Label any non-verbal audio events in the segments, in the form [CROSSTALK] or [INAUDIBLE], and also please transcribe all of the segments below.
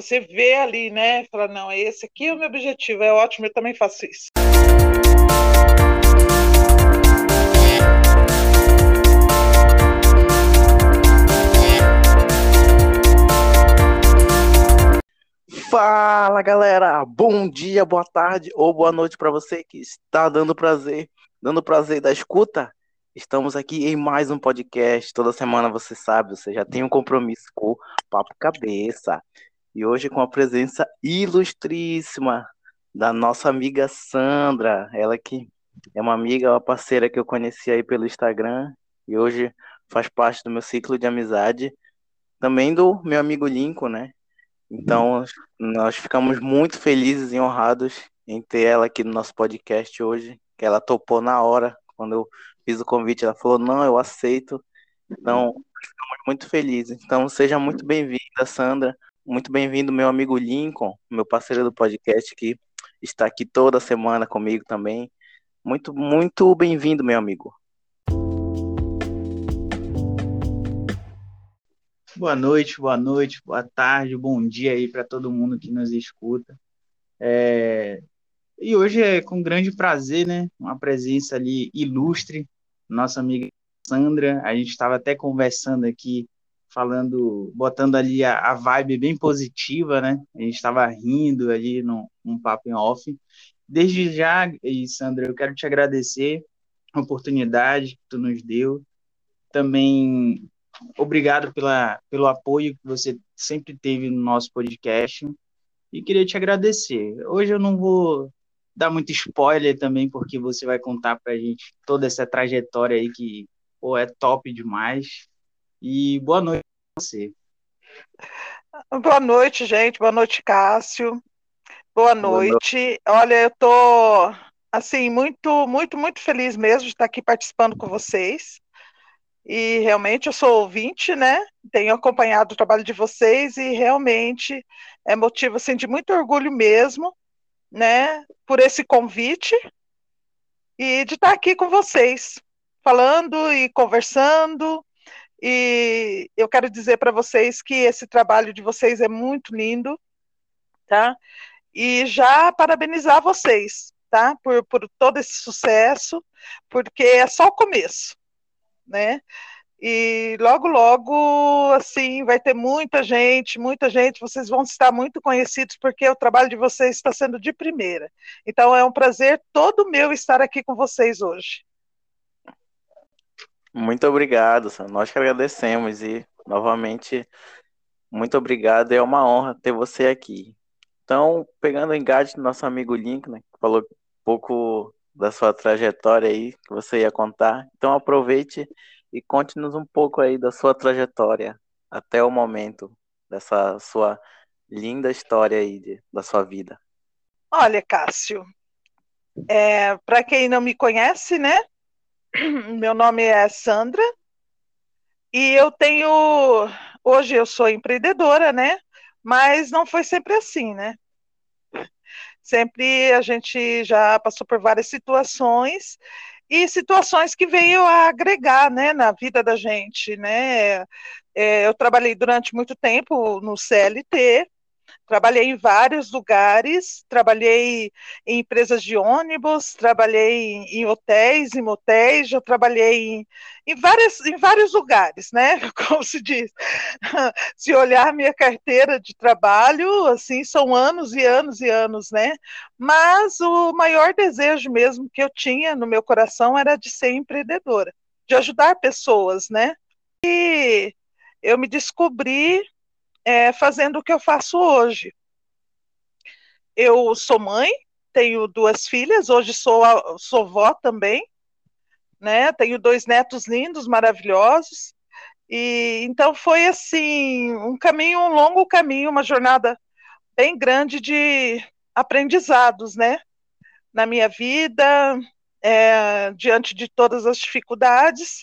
você ver ali, né? Falar, não, esse aqui é o meu objetivo, é ótimo, eu também faço isso. Fala galera, bom dia, boa tarde ou boa noite para você que está dando prazer, dando prazer da escuta. Estamos aqui em mais um podcast. Toda semana você sabe, você já tem um compromisso com o Papo Cabeça. E hoje com a presença ilustríssima da nossa amiga Sandra, ela que é uma amiga, uma parceira que eu conheci aí pelo Instagram e hoje faz parte do meu ciclo de amizade, também do meu amigo Lincoln, né? Então, nós ficamos muito felizes e honrados em ter ela aqui no nosso podcast hoje, que ela topou na hora, quando eu fiz o convite, ela falou, não, eu aceito. Então, ficamos muito felizes. Então, seja muito bem-vinda, Sandra. Muito bem-vindo, meu amigo Lincoln, meu parceiro do podcast, que está aqui toda semana comigo também. Muito, muito bem-vindo, meu amigo. Boa noite, boa noite, boa tarde, bom dia aí para todo mundo que nos escuta. É... E hoje é com grande prazer, né? Uma presença ali ilustre, nossa amiga Sandra. A gente estava até conversando aqui, falando, botando ali a, a vibe bem positiva, né? A gente estava rindo ali num, num papo em off. Desde já, e Sandra, eu quero te agradecer a oportunidade que tu nos deu. Também obrigado pela, pelo apoio que você sempre teve no nosso podcast e queria te agradecer. Hoje eu não vou dar muito spoiler também, porque você vai contar para a gente toda essa trajetória aí que pô, é top demais. E boa noite para você. Boa noite, gente. Boa noite, Cássio. Boa noite. Boa noite. Olha, eu tô assim muito, muito, muito feliz mesmo de estar aqui participando com vocês e realmente eu sou ouvinte, né? Tenho acompanhado o trabalho de vocês e realmente é motivo assim, de muito orgulho mesmo, né? Por esse convite e de estar aqui com vocês, falando e conversando. E eu quero dizer para vocês que esse trabalho de vocês é muito lindo, tá? E já parabenizar vocês, tá? Por, por todo esse sucesso, porque é só o começo né? E logo, logo, assim, vai ter muita gente, muita gente, vocês vão estar muito conhecidos, porque o trabalho de vocês está sendo de primeira. Então, é um prazer todo meu estar aqui com vocês hoje. Muito obrigado, nós que agradecemos e, novamente, muito obrigado, é uma honra ter você aqui. Então, pegando o engate do nosso amigo Link, né, que falou um pouco da sua trajetória aí que você ia contar. Então aproveite e conte-nos um pouco aí da sua trajetória até o momento dessa sua linda história aí de, da sua vida. Olha, Cássio, é, para quem não me conhece, né? [COUGHS] Meu nome é Sandra e eu tenho hoje eu sou empreendedora, né? Mas não foi sempre assim, né? Sempre a gente já passou por várias situações e situações que veio a agregar, né, na vida da gente, né? É, eu trabalhei durante muito tempo no CLT, Trabalhei em vários lugares, trabalhei em empresas de ônibus, trabalhei em, hotéis, em motéis, já trabalhei em, em, várias, em vários lugares, né? [LAUGHS] Como se diz. [LAUGHS] Se olhar minha carteira de trabalho, assim, são anos e anos e anos, né? Mas o maior desejo mesmo que eu tinha no meu coração era de ser empreendedora, de ajudar pessoas, né? E eu me descobri é, fazendo o que eu faço hoje. Eu sou mãe, tenho duas filhas, hoje sou, sou vó também, né? Tenho dois netos lindos, maravilhosos. E então foi assim um caminho, um longo caminho, uma jornada bem grande de aprendizados, né? Na minha vida, é, diante de todas as dificuldades.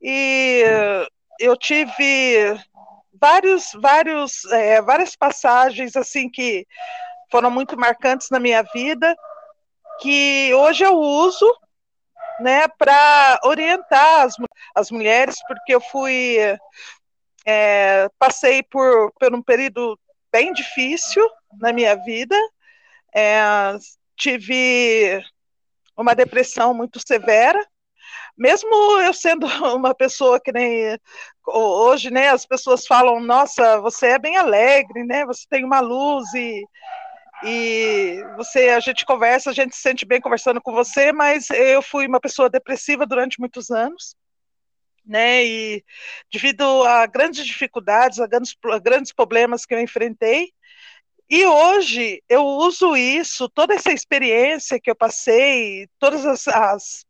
E eu tive vários, vários, é, várias passagens assim que foram muito marcantes na minha vida, que hoje eu uso né, para orientar as, as mulheres, porque eu fui é, passei por, por um período bem difícil na minha vida. É, tive uma depressão muito severa, mesmo eu sendo [LAUGHS] uma pessoa que nem hoje, né, as pessoas falam, nossa, você é bem alegre, né, você tem uma luz e, e você, a gente conversa, a gente se sente bem conversando com você, mas eu fui uma pessoa depressiva durante muitos anos, né, e devido a grandes dificuldades, a grandes, a grandes problemas que eu enfrentei, e hoje eu uso isso, toda essa experiência que eu passei, todas as, as,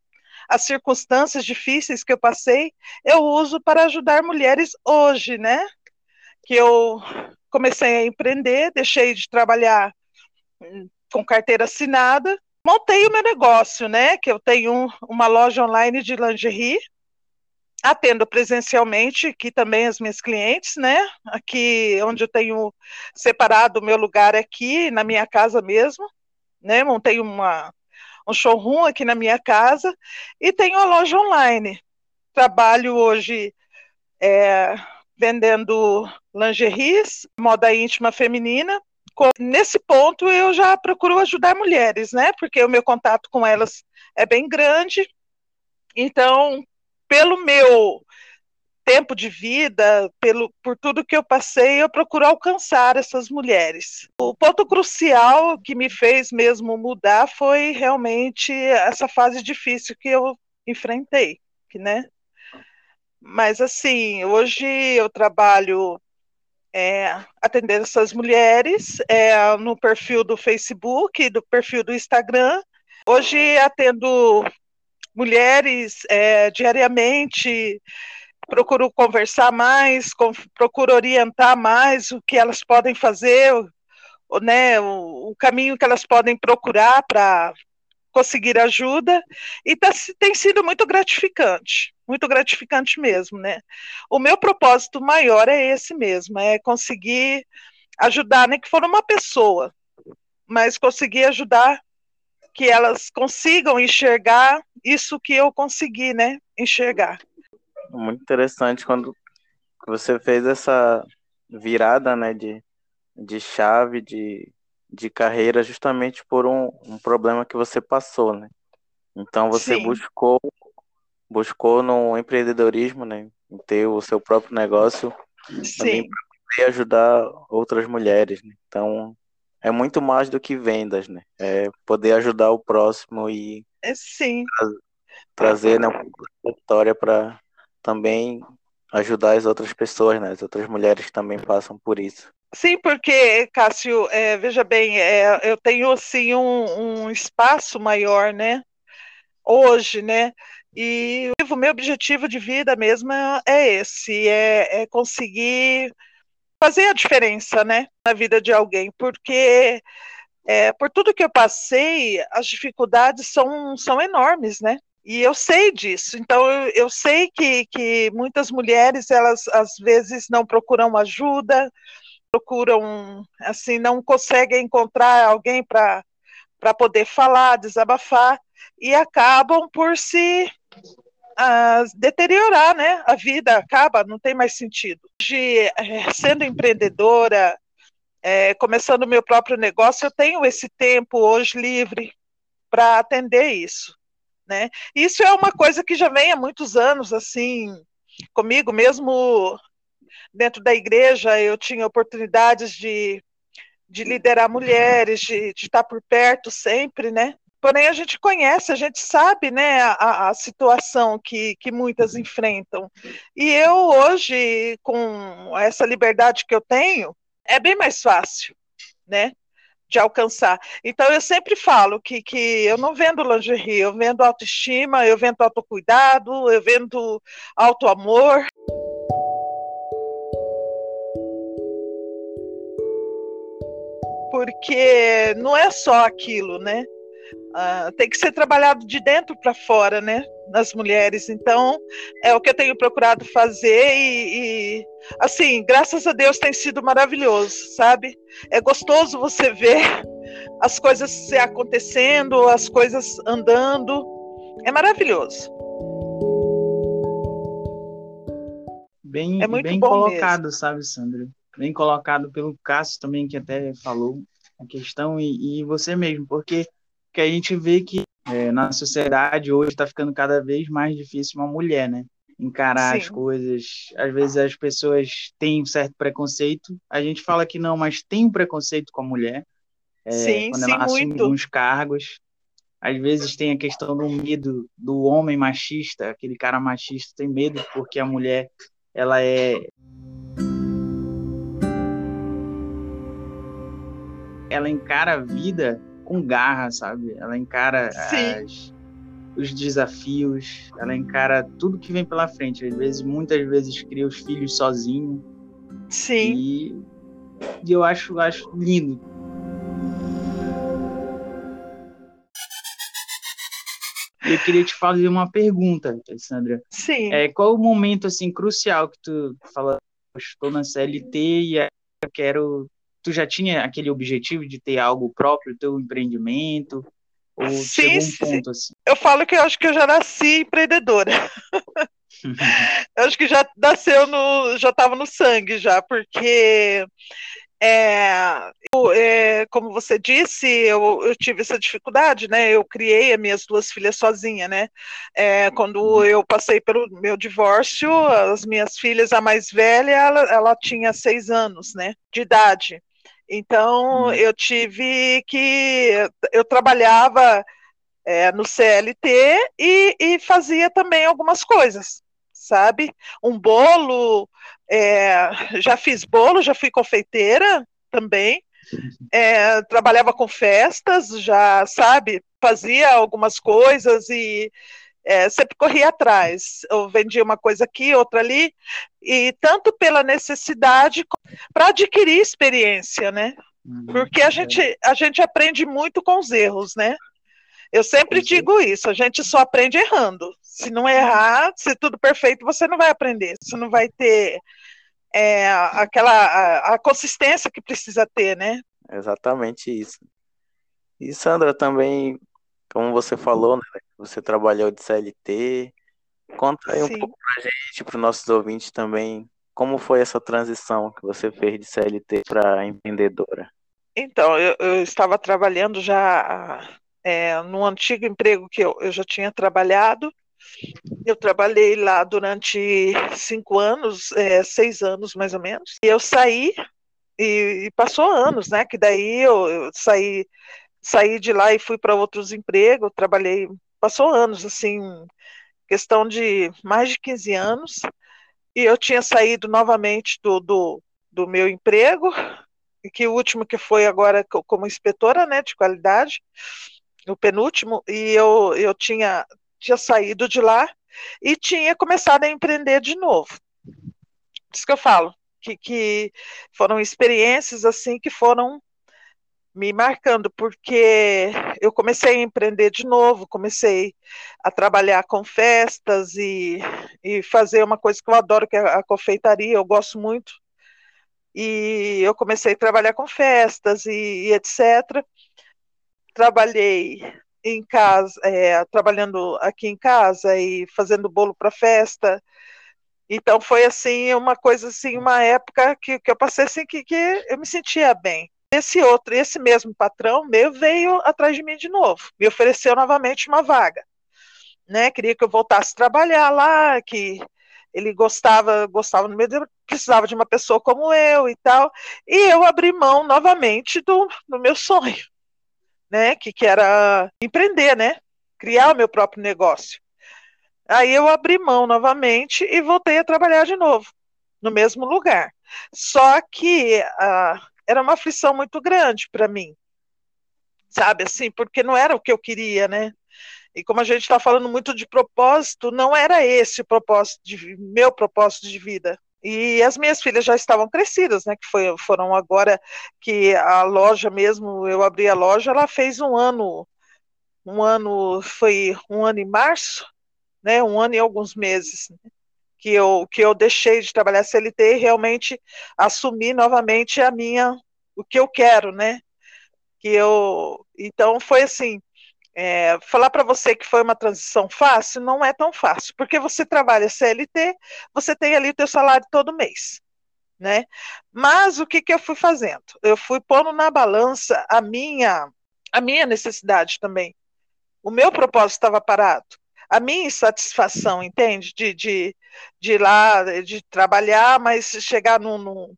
as, circunstâncias difíceis que eu passei, eu uso para ajudar mulheres hoje, né? Que eu comecei a empreender, deixei de trabalhar hum, com carteira assinada, montei o meu negócio, né? Que eu tenho uma loja online de lingerie, atendo presencialmente aqui também as minhas clientes, né? Aqui onde eu tenho separado o meu lugar aqui, na minha casa mesmo, né? Montei uma, um showroom aqui na minha casa e tenho a loja online. Trabalho hoje é, vendendo lingeries, moda íntima feminina. Nesse ponto eu já procuro ajudar mulheres, né? Porque o meu contato com elas é bem grande. Então, pelo meu tempo de vida, pelo, por tudo que eu passei, eu procuro alcançar essas mulheres. O ponto crucial que me fez mesmo mudar foi realmente essa fase difícil que eu enfrentei, né? Mas assim, hoje eu trabalho é, atendendo essas mulheres é, no perfil do Facebook, do perfil do Instagram. Hoje atendo mulheres é, diariamente, procuro conversar mais, com, procuro orientar mais o que elas podem fazer, o, né, o, o caminho que elas podem procurar para conseguir ajuda, e tá, tem sido muito gratificante, muito gratificante mesmo, né? O meu propósito maior é esse mesmo, é conseguir ajudar, nem que for uma pessoa, mas conseguir ajudar que elas consigam enxergar isso que eu consegui, né, enxergar. Muito interessante quando você fez essa virada, né, de, de chave, de, de carreira, justamente por um, um problema que você passou, né? Então você Sim. buscou buscou no empreendedorismo, né, em ter o seu próprio negócio, Sim. também para ajudar outras mulheres. Né? Então é muito mais do que vendas, né? É poder ajudar o próximo e é, sim. Tra trazer né, uma história para também ajudar as outras pessoas, né? As outras mulheres que também passam por isso. Sim, porque, Cássio, é, veja bem, é, eu tenho assim um, um, espaço maior, né? Hoje, né? E o meu objetivo de vida mesmo é esse, é, é conseguir fazer a diferença, né, na vida de alguém, porque é, por tudo que eu passei, as dificuldades são, são enormes, né? E eu sei disso. Então eu, eu sei que, que muitas mulheres elas às vezes não procuram ajuda, procuram assim não conseguem encontrar alguém para poder falar, desabafar e acabam por se a deteriorar, né? A vida acaba, não tem mais sentido. De, é, sendo empreendedora, é, começando o meu próprio negócio, eu tenho esse tempo hoje livre para atender isso, né? Isso é uma coisa que já vem há muitos anos, assim, comigo mesmo dentro da igreja, eu tinha oportunidades de, de liderar mulheres, de, de estar por perto sempre, né? Porém, a gente conhece, a gente sabe né, a, a, situação que, que muitas enfrentam. E eu, hoje, com essa liberdade que eu tenho, é bem mais fácil, né? De alcançar. Então, eu sempre falo que, que eu não vendo lingerie, eu vendo autoestima, eu vendo autocuidado, eu vendo autoamor. Porque não é só aquilo, né? Uh, tem que ser trabalhado de dentro para fora, né? Nas mulheres. Então, é o que eu tenho procurado fazer e, e, assim, graças a Deus tem sido maravilhoso, sabe? É gostoso você ver as coisas se acontecendo, as coisas andando. É maravilhoso. Bem, é muito bem colocado, mesmo. sabe, Sandra? bem colocado pelo Cássio também, que até falou a questão, e, e você mesmo, porque que a gente vê que é, na sociedade hoje está ficando cada vez mais difícil uma mulher, né? Encarar sim. as coisas. Às vezes as pessoas têm um certo preconceito. A gente fala que não, mas tem um preconceito com a mulher. É, sim, quando sim, ela assume muito. alguns cargos. Às vezes tem a questão do medo do homem machista, aquele cara machista tem medo porque a mulher ela é ela encara a vida com garra, sabe? Ela encara as, os desafios, ela encara tudo que vem pela frente. Às vezes, muitas vezes cria os filhos sozinho. Sim. E, e eu acho, acho lindo. Eu queria te fazer uma pergunta, Alessandra. Sim. É, qual o momento assim crucial que tu fala, estou na CLT e eu quero tu já tinha aquele objetivo de ter algo próprio, teu empreendimento? Ou sim, um ponto assim? Eu falo que eu acho que eu já nasci empreendedora. [LAUGHS] eu acho que já nasceu no, já estava no sangue já, porque é, eu, é, como você disse, eu, eu, tive essa dificuldade, né? Eu criei as minhas duas filhas sozinha, né? É, quando uhum. eu passei pelo meu divórcio, as minhas filhas, a mais velha, ela, ela tinha seis anos, né? De idade. Então, hum. eu tive que. Eu trabalhava é, no CLT e, e, fazia também algumas coisas, sabe? Um bolo, é, já fiz bolo, já fui confeiteira também. É, trabalhava com festas, já sabe, fazia algumas coisas e é, sempre corria atrás. Eu vendia uma coisa aqui, outra ali, e tanto pela necessidade para adquirir experiência, né? Uhum, Porque a gente, a gente aprende muito com os erros, né? Eu sempre digo isso, a gente só aprende errando. Se não errar, se tudo perfeito, você não vai aprender. Você não vai ter é, aquela a, a, consistência que precisa ter, né? Exatamente isso. E Sandra também, como você falou, né, você trabalhou de CLT. Conta aí Sim. um pouco pra gente, para os nossos ouvintes também, como foi essa transição que você fez de CLT para empreendedora? Então, eu, eu, estava trabalhando já é, no antigo emprego que eu, eu já tinha trabalhado. Eu trabalhei lá durante cinco anos, é, seis anos mais ou menos. E eu saí e, e passou anos, né? Que daí eu, eu saí saí de lá e fui para outros empregos, trabalhei, passou anos, assim, questão de mais de 15 anos, e eu tinha saído novamente do, do, do meu emprego, [LAUGHS] e que o último que foi agora como inspetora, né, de qualidade, o penúltimo, e eu, eu tinha, tinha saído de lá e tinha começado a empreender de novo. Isso que eu falo, que, que foram experiências assim que foram me marcando, porque eu comecei a empreender de novo, comecei a trabalhar com festas e, e fazer uma coisa que eu adoro, que é a confeitaria, eu gosto muito. E eu comecei a trabalhar com festas e, e etc. Trabalhei em casa, é, trabalhando aqui em casa e fazendo bolo para festa. Então foi assim uma coisa assim, uma época que, que eu passei assim que, que eu me sentia bem esse outro, esse mesmo patrão meu veio atrás de mim de novo, me ofereceu novamente uma vaga, né? Queria que eu voltasse a trabalhar lá, que ele gostava, gostava no meio, precisava de uma pessoa como eu e tal, e eu abri mão novamente do, do meu sonho, né? Que, que era empreender, né? Criar o meu próprio negócio. Aí eu abri mão novamente e voltei a trabalhar de novo, no mesmo lugar. Só que uh, era uma aflição muito grande para mim, sabe, assim, porque não era o que eu queria, né? E como a gente está falando muito de propósito, não era esse o propósito de meu propósito de vida. E as minhas filhas já estavam crescidas, né? Que foi, foram agora que a loja mesmo, eu abri a loja, ela fez um ano, um ano, foi um ano em março, né? Um ano e alguns meses. Né? Que eu, que eu deixei de trabalhar CLT e realmente assumi novamente a minha, o que eu quero, né? Que eu, então foi assim, é, falar para você que foi uma transição fácil não é tão fácil, porque você trabalha CLT, você tem ali o teu salário todo mês, né? Mas o que, que eu fui fazendo? Eu fui pondo na balança a minha, a minha necessidade também. O meu propósito estava parado. A minha insatisfação, entende? De, de, de ir lá, de trabalhar, mas chegar num, num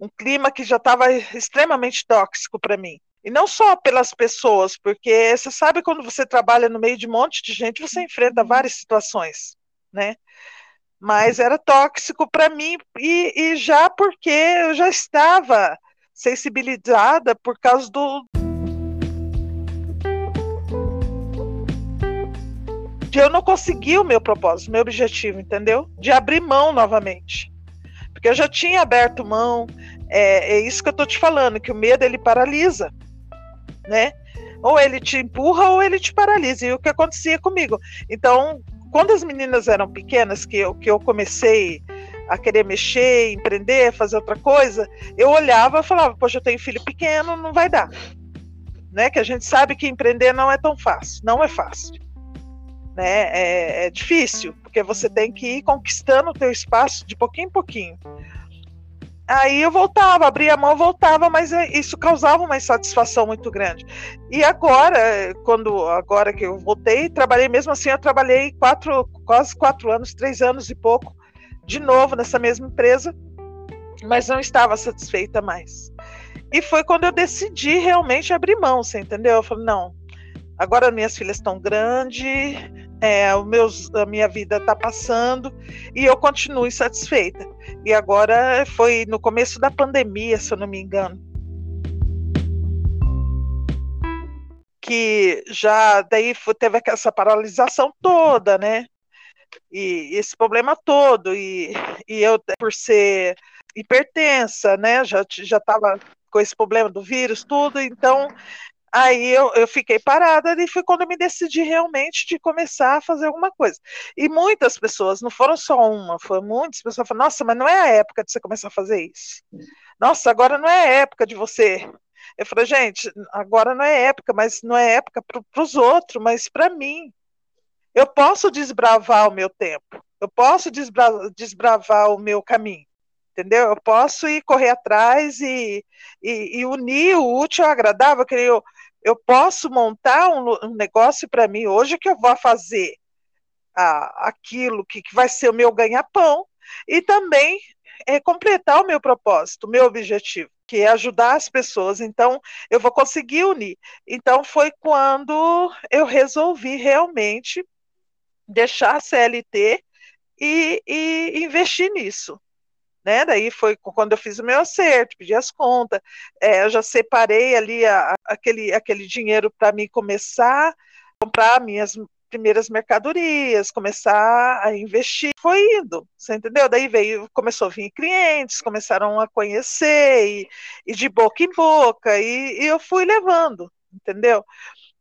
um clima que já estava extremamente tóxico para mim. E não só pelas pessoas, porque você sabe quando você trabalha no meio de um monte de gente, você enfrenta várias situações, né? Mas era tóxico para mim e, e já porque eu já estava sensibilizada por causa do de eu não conseguir o meu propósito, meu objetivo, entendeu? De abrir mão novamente. Porque eu já tinha aberto mão, é, é isso que eu estou te falando, que o medo ele paralisa né? Ou ele te empurra ou ele te paralisa. E o que acontecia comigo. Então, quando as meninas eram pequenas, que eu, que eu comecei a querer mexer, empreender, fazer outra coisa, eu olhava e falava, poxa, eu tenho filho pequeno, não vai dar. Né? Que a gente sabe que empreender não é tão fácil, não é fácil. Né? É, é difícil, porque você tem que ir conquistando o teu espaço de pouquinho em pouquinho. Aí eu voltava, abria a mão, voltava, mas é, isso causava uma insatisfação muito grande. E agora, quando agora que eu voltei, trabalhei mesmo assim, eu trabalhei quatro, quase quatro anos, três anos e pouco, de novo nessa mesma empresa, mas não estava satisfeita mais. E foi quando eu decidi realmente abrir mão, você entendeu? Eu falei, não, agora minhas filhas estão grandes, é, o meus, a minha vida está passando e eu continuo insatisfeita. E agora foi no começo da pandemia, se eu não me engano. Que já daí teve essa paralisação toda, né? E esse problema todo. E, e eu, por ser hipertensa, né? Já estava com esse problema do vírus, tudo. Então, Aí eu, eu fiquei parada e foi quando eu me decidi realmente de começar a fazer alguma coisa. E muitas pessoas, não foram só uma, foram muitas pessoas falaram, nossa, mas não é a época de você começar a fazer isso. Nossa, agora não é a época de você. Eu falei, gente, agora não é época, mas não é época para os outros, mas para mim. Eu posso desbravar o meu tempo, eu posso desbra desbravar o meu caminho entendeu? Eu posso ir correr atrás e, e, e unir o útil ao agradável, que eu, eu posso montar um, um negócio para mim hoje que eu vou fazer a, aquilo que, que vai ser o meu ganha-pão e também é, completar o meu propósito, o meu objetivo, que é ajudar as pessoas. Então, eu vou conseguir unir. Então, foi quando eu resolvi realmente deixar a CLT e, e investir nisso né? Daí foi quando eu fiz o meu acerto, pedi as contas, é, eu já separei ali a, aquele, aquele dinheiro para mim começar a comprar minhas primeiras mercadorias, começar a investir, foi indo, você entendeu? Daí veio, começou a vir clientes, começaram a conhecer, e, e de boca em boca, e, e eu fui levando, entendeu?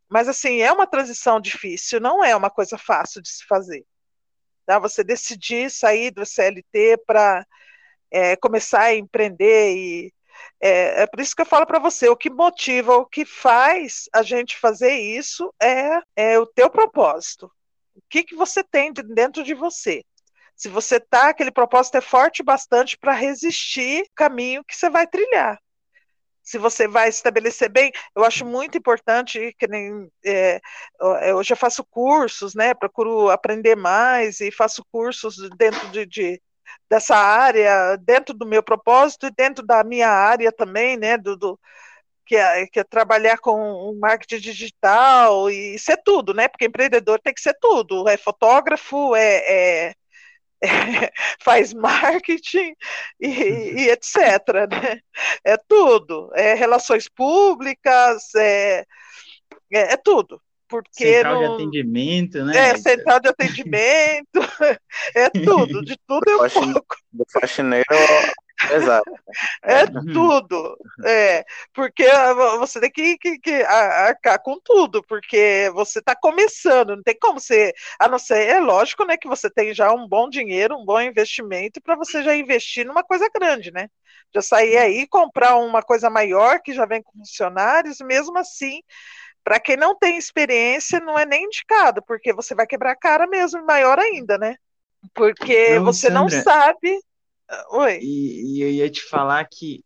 Mas assim, é uma transição difícil, não é uma coisa fácil de se fazer. Tá? Você decidir sair do CLT para é, começar a empreender e é, é, por isso que eu falo para você, o que motiva, o que faz a gente fazer isso é, é o teu propósito. O que, que você tem dentro de você? Se você tá, aquele propósito é forte bastante para resistir o caminho que você vai trilhar. Se você vai estabelecer bem, eu acho muito importante que nem é, eu já faço cursos, né? Procuro aprender mais e faço cursos dentro de, de dessa área, dentro do meu propósito e dentro da minha área também, né, do, do que, é, que é trabalhar com marketing digital e ser tudo, né, porque empreendedor tem que ser tudo, é fotógrafo, é, é, [LAUGHS] é faz marketing e, e, etc, né, é tudo, é relações públicas, é, é, é tudo porque central não... de atendimento, né? É, central de atendimento, [LAUGHS] é tudo, de tudo é um pouco. Do faxineiro Exato. É, é tudo. É, porque você tem que, que, que, arcar com tudo, porque você está começando, não tem como você. A não ser, é lógico, né, que você tem já um bom dinheiro, um bom investimento para você já investir numa coisa grande, né? Já sair aí comprar uma coisa maior que já vem com funcionários, mesmo assim para quem não tem experiência, não é nem indicado, porque você vai quebrar a cara mesmo, maior ainda, né? Porque não, você Sandra, não sabe. Oi. E, e eu ia te falar que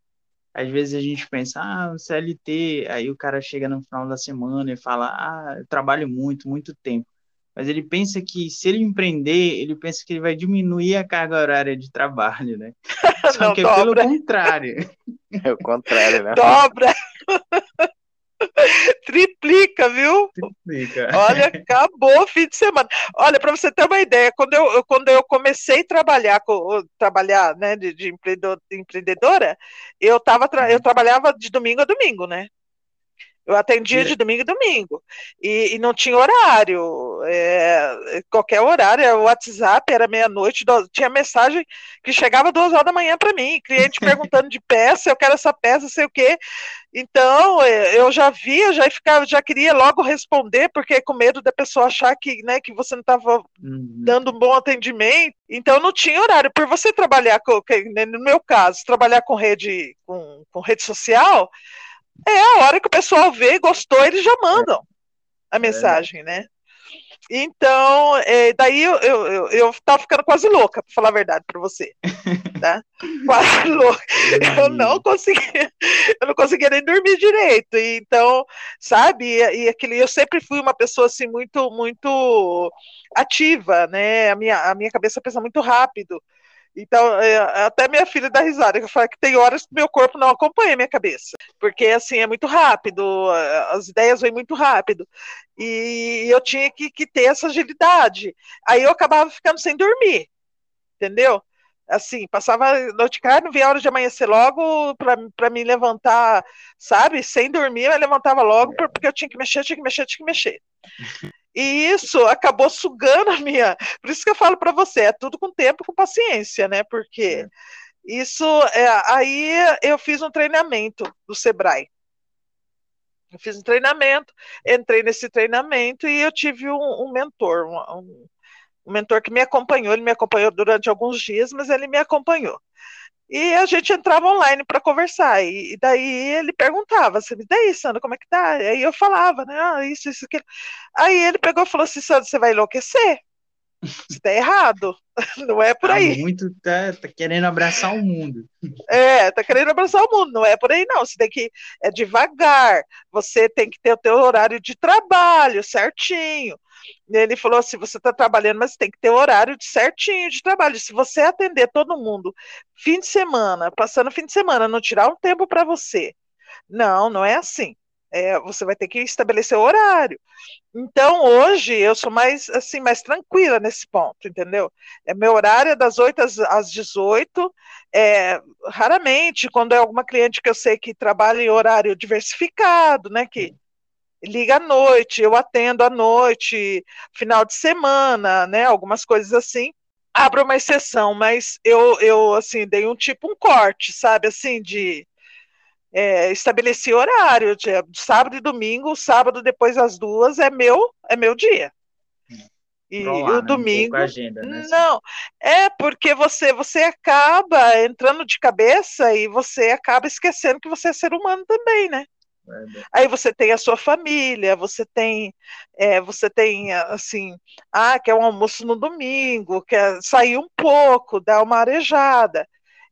às vezes a gente pensa, ah, CLT, aí o cara chega no final da semana e fala, ah, eu trabalho muito, muito tempo. Mas ele pensa que se ele empreender, ele pensa que ele vai diminuir a carga horária de trabalho, né? [LAUGHS] Só Não, que é dobra. pelo contrário. É o contrário, né? Dobra. [LAUGHS] [LAUGHS] Triplica, viu? Fica. Olha, [LAUGHS] acabou o fim de semana. Olha, para você ter uma ideia, quando eu, quando eu comecei a trabalhar, trabalhar né, de, de empreendedor- empreendedora, eu, tava, eu trabalhava de domingo a domingo, né? Eu atendia de domingo a domingo. E, e não tinha horário. é, qualquer horário, o WhatsApp era meia-noite, tinha mensagem que chegava duas horas da manhã para mim, cliente [LAUGHS] perguntando de peça, eu quero essa peça, sei o quê. Então, é, eu já via, já ficava, já queria logo responder, porque com medo da pessoa achar que, né, que você não estava Uhum. dando um bom atendimento. Então, não tinha horário. Por você trabalhar, com, né, no meu caso, trabalhar com rede, com, com rede social, é a hora que o pessoal vê, gostou, eles já mandam a mensagem, né? Então, é, daí eu, eu, eu, eu tava ficando quase louca, para falar a verdade para você. [LAUGHS] Tá? Quase louca. Eu não conseguia, [LAUGHS] eu não conseguia nem dormir direito. E, então, sabe, e, e aquele, eu sempre fui uma pessoa assim muito, muito ativa, né? A minha, a minha cabeça pensa muito rápido. Então, é, até minha filha dá risada, que eu falo que tem horas que meu corpo não acompanha a minha cabeça, porque assim é muito rápido, as ideias vêm muito rápido, e eu tinha que, que ter essa agilidade. Aí eu acabava ficando sem dormir, entendeu? Assim, passava cara, não via a hora de amanhecer logo para me levantar, sabe? Sem dormir, eu levantava logo porque eu tinha que mexer, tinha que mexer, tinha que mexer. E isso acabou sugando a minha. Por isso que eu falo para você, é tudo com tempo, com paciência, né? Porque isso. É, aí eu fiz um treinamento do Sebrae. Eu fiz um treinamento, entrei nesse treinamento e eu tive um, um mentor, um, um mentor que me acompanhou. Ele me acompanhou durante alguns dias, mas ele me acompanhou. E a gente entrava online para conversar. E, e, daí ele perguntava assim: e daí, Sandra, como é que tá? Aí eu falava, né? Ah, isso, isso, aquilo. Aí ele pegou e falou assim: Sandra, você vai enlouquecer. Você tá errado. [LAUGHS] Não é por aí. Ah, muito tá, tá, querendo abraçar o mundo. É, tá querendo abraçar o mundo. Não é por aí, não. Você tem que. É devagar. Você tem que ter o teu horário de trabalho certinho. Ele falou assim: você está trabalhando, mas tem que ter horário de certinho de trabalho. Se você atender todo mundo fim de semana, passando fim de semana, não tirar um tempo para você. Não, não é assim. É, você vai ter que estabelecer o horário. Então, hoje, eu sou mais assim, mais tranquila nesse ponto, entendeu? É, meu horário é das 8 às, às 18. É, raramente, quando é alguma cliente que eu sei que trabalha em horário diversificado, né? Que liga à noite, eu atendo à noite, final de semana, né? Algumas coisas assim. Abro uma exceção, mas eu, eu assim, dei um tipo um corte, sabe, assim, de é, estabeleci horário, de, de sábado e domingo, sábado depois das duas é meu, é meu dia. E o domingo. Né? Um agenda, né? Não, é porque você, você acaba entrando de cabeça e você acaba esquecendo que você é ser humano também, né? Aí você tem a sua família, você tem, é, você tem assim, ah, quer um almoço no domingo, quer sair um pouco, dar uma arejada.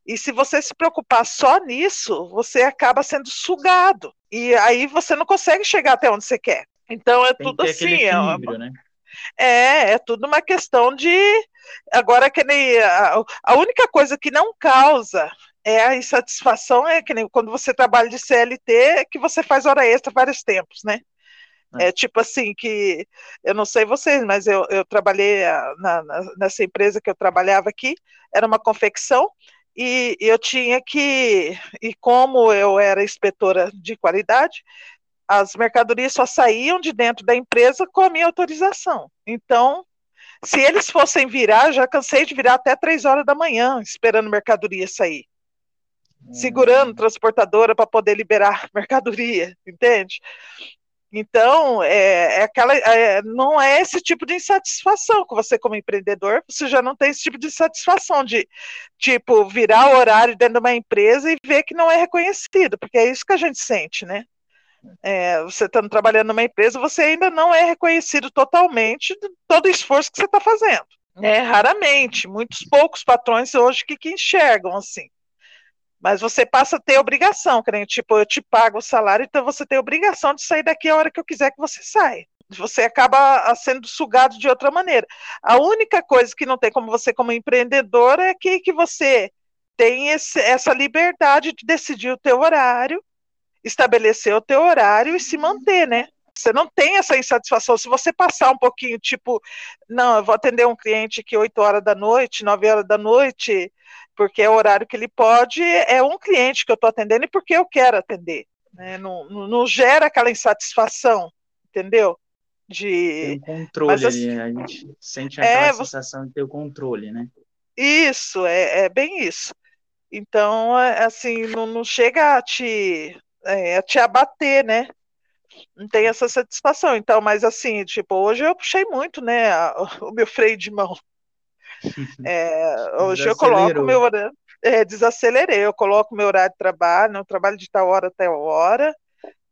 E se você se preocupar só nisso, você acaba sendo sugado. E aí você não consegue chegar até onde você quer. Então é tem tudo assim. É, uma... né? é, é tudo uma questão de. Agora, que nem. A única coisa que não causa é a insatisfação é que nem quando você trabalha de CLT, é que você faz hora extra vários tempos, né? É. é tipo assim que eu não sei vocês, mas eu, eu trabalhei na, na, nessa empresa que eu trabalhava aqui, era uma confecção e eu tinha que e como eu era inspetora de qualidade, as mercadorias só saíam de dentro da empresa com a minha autorização. Então, se eles fossem virar, já cansei de virar até três horas da manhã esperando mercadoria sair segurando transportadora para poder liberar [LAUGHS] mercadoria, entende? Então, é, é aquela, é, não é esse tipo de insatisfação que você, como empreendedor, você já não tem esse tipo de insatisfação de, tipo, virar o horário dentro de uma empresa e ver que não é reconhecido, porque é isso que a gente sente, né? É, você estando trabalhando numa empresa, você ainda não é reconhecido totalmente todo o esforço que você está fazendo. É, raramente, muitos poucos patrões hoje que, que enxergam assim. Mas você passa a ter obrigação, querendo, tipo, eu te pago o salário, então você tem obrigação de sair daqui a hora que eu quiser que você saia. Você acaba ah, sendo sugado de outra maneira. A única coisa que não tem como você, como empreendedor, é que, que você tem esse, essa liberdade de decidir o teu horário, estabelecer o teu horário e se manter, né? Você não tem essa insatisfação. Se você passar um pouquinho, tipo, não, eu vou atender um cliente que 8 horas da noite, 9 horas da noite, porque é o horário que ele pode, é um cliente que eu estou atendendo e porque eu quero atender. Né? Não, não, não, gera aquela insatisfação, entendeu? De... Tem um controle Mas, assim, ali, a gente sente aquela é, sensação de ter o controle, né? Isso, é, é bem isso. Então, é, assim, não, não chega a te, é, a te abater, né? não tem essa satisfação. Então, mas assim, tipo, hoje eu puxei muito, né, [LAUGHS] o meu freio de mão. [LAUGHS] É, hoje eu coloco meu horário, é, desacelerei, eu coloco meu horário de trabalho, não trabalho de tal hora até hora,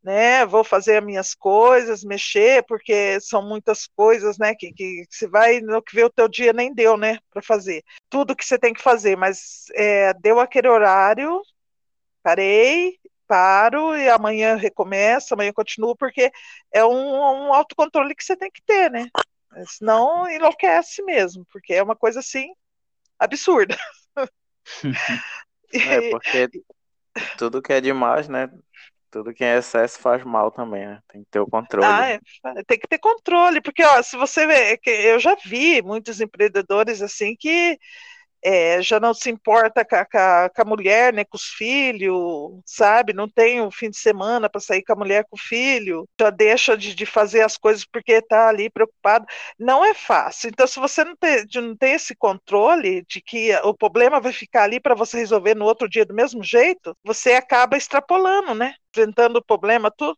né, vou fazer as minhas coisas, mexer, porque são muitas coisas, né, que, que você vai, no que vê o teu dia nem deu, né, para fazer. Tudo que você tem que fazer, mas é, deu aquele horário, parei, paro e amanhã recomeço, amanhã continuo, porque é um, um autocontrole que você tem que ter, né? Senão enlouquece mesmo, porque é uma coisa assim absurda. [LAUGHS] é, porque tudo que é demais, né? Tudo que é excesso faz mal também, né? Tem que ter o controle. Ah, é. Tem que ter controle, porque ó, se você vê, eu já vi muitos empreendedores assim que é, já não se importa com a, com a, mulher, né, com os filhos, sabe? Não tem o fim de semana para sair com a mulher com o filho, já deixa de, de fazer as coisas porque está ali preocupado. Não é fácil. Então, se você não tem, não tem esse controle de que o problema vai ficar ali para você resolver no outro dia do mesmo jeito, você acaba extrapolando, né? Enfrentando o problema, tudo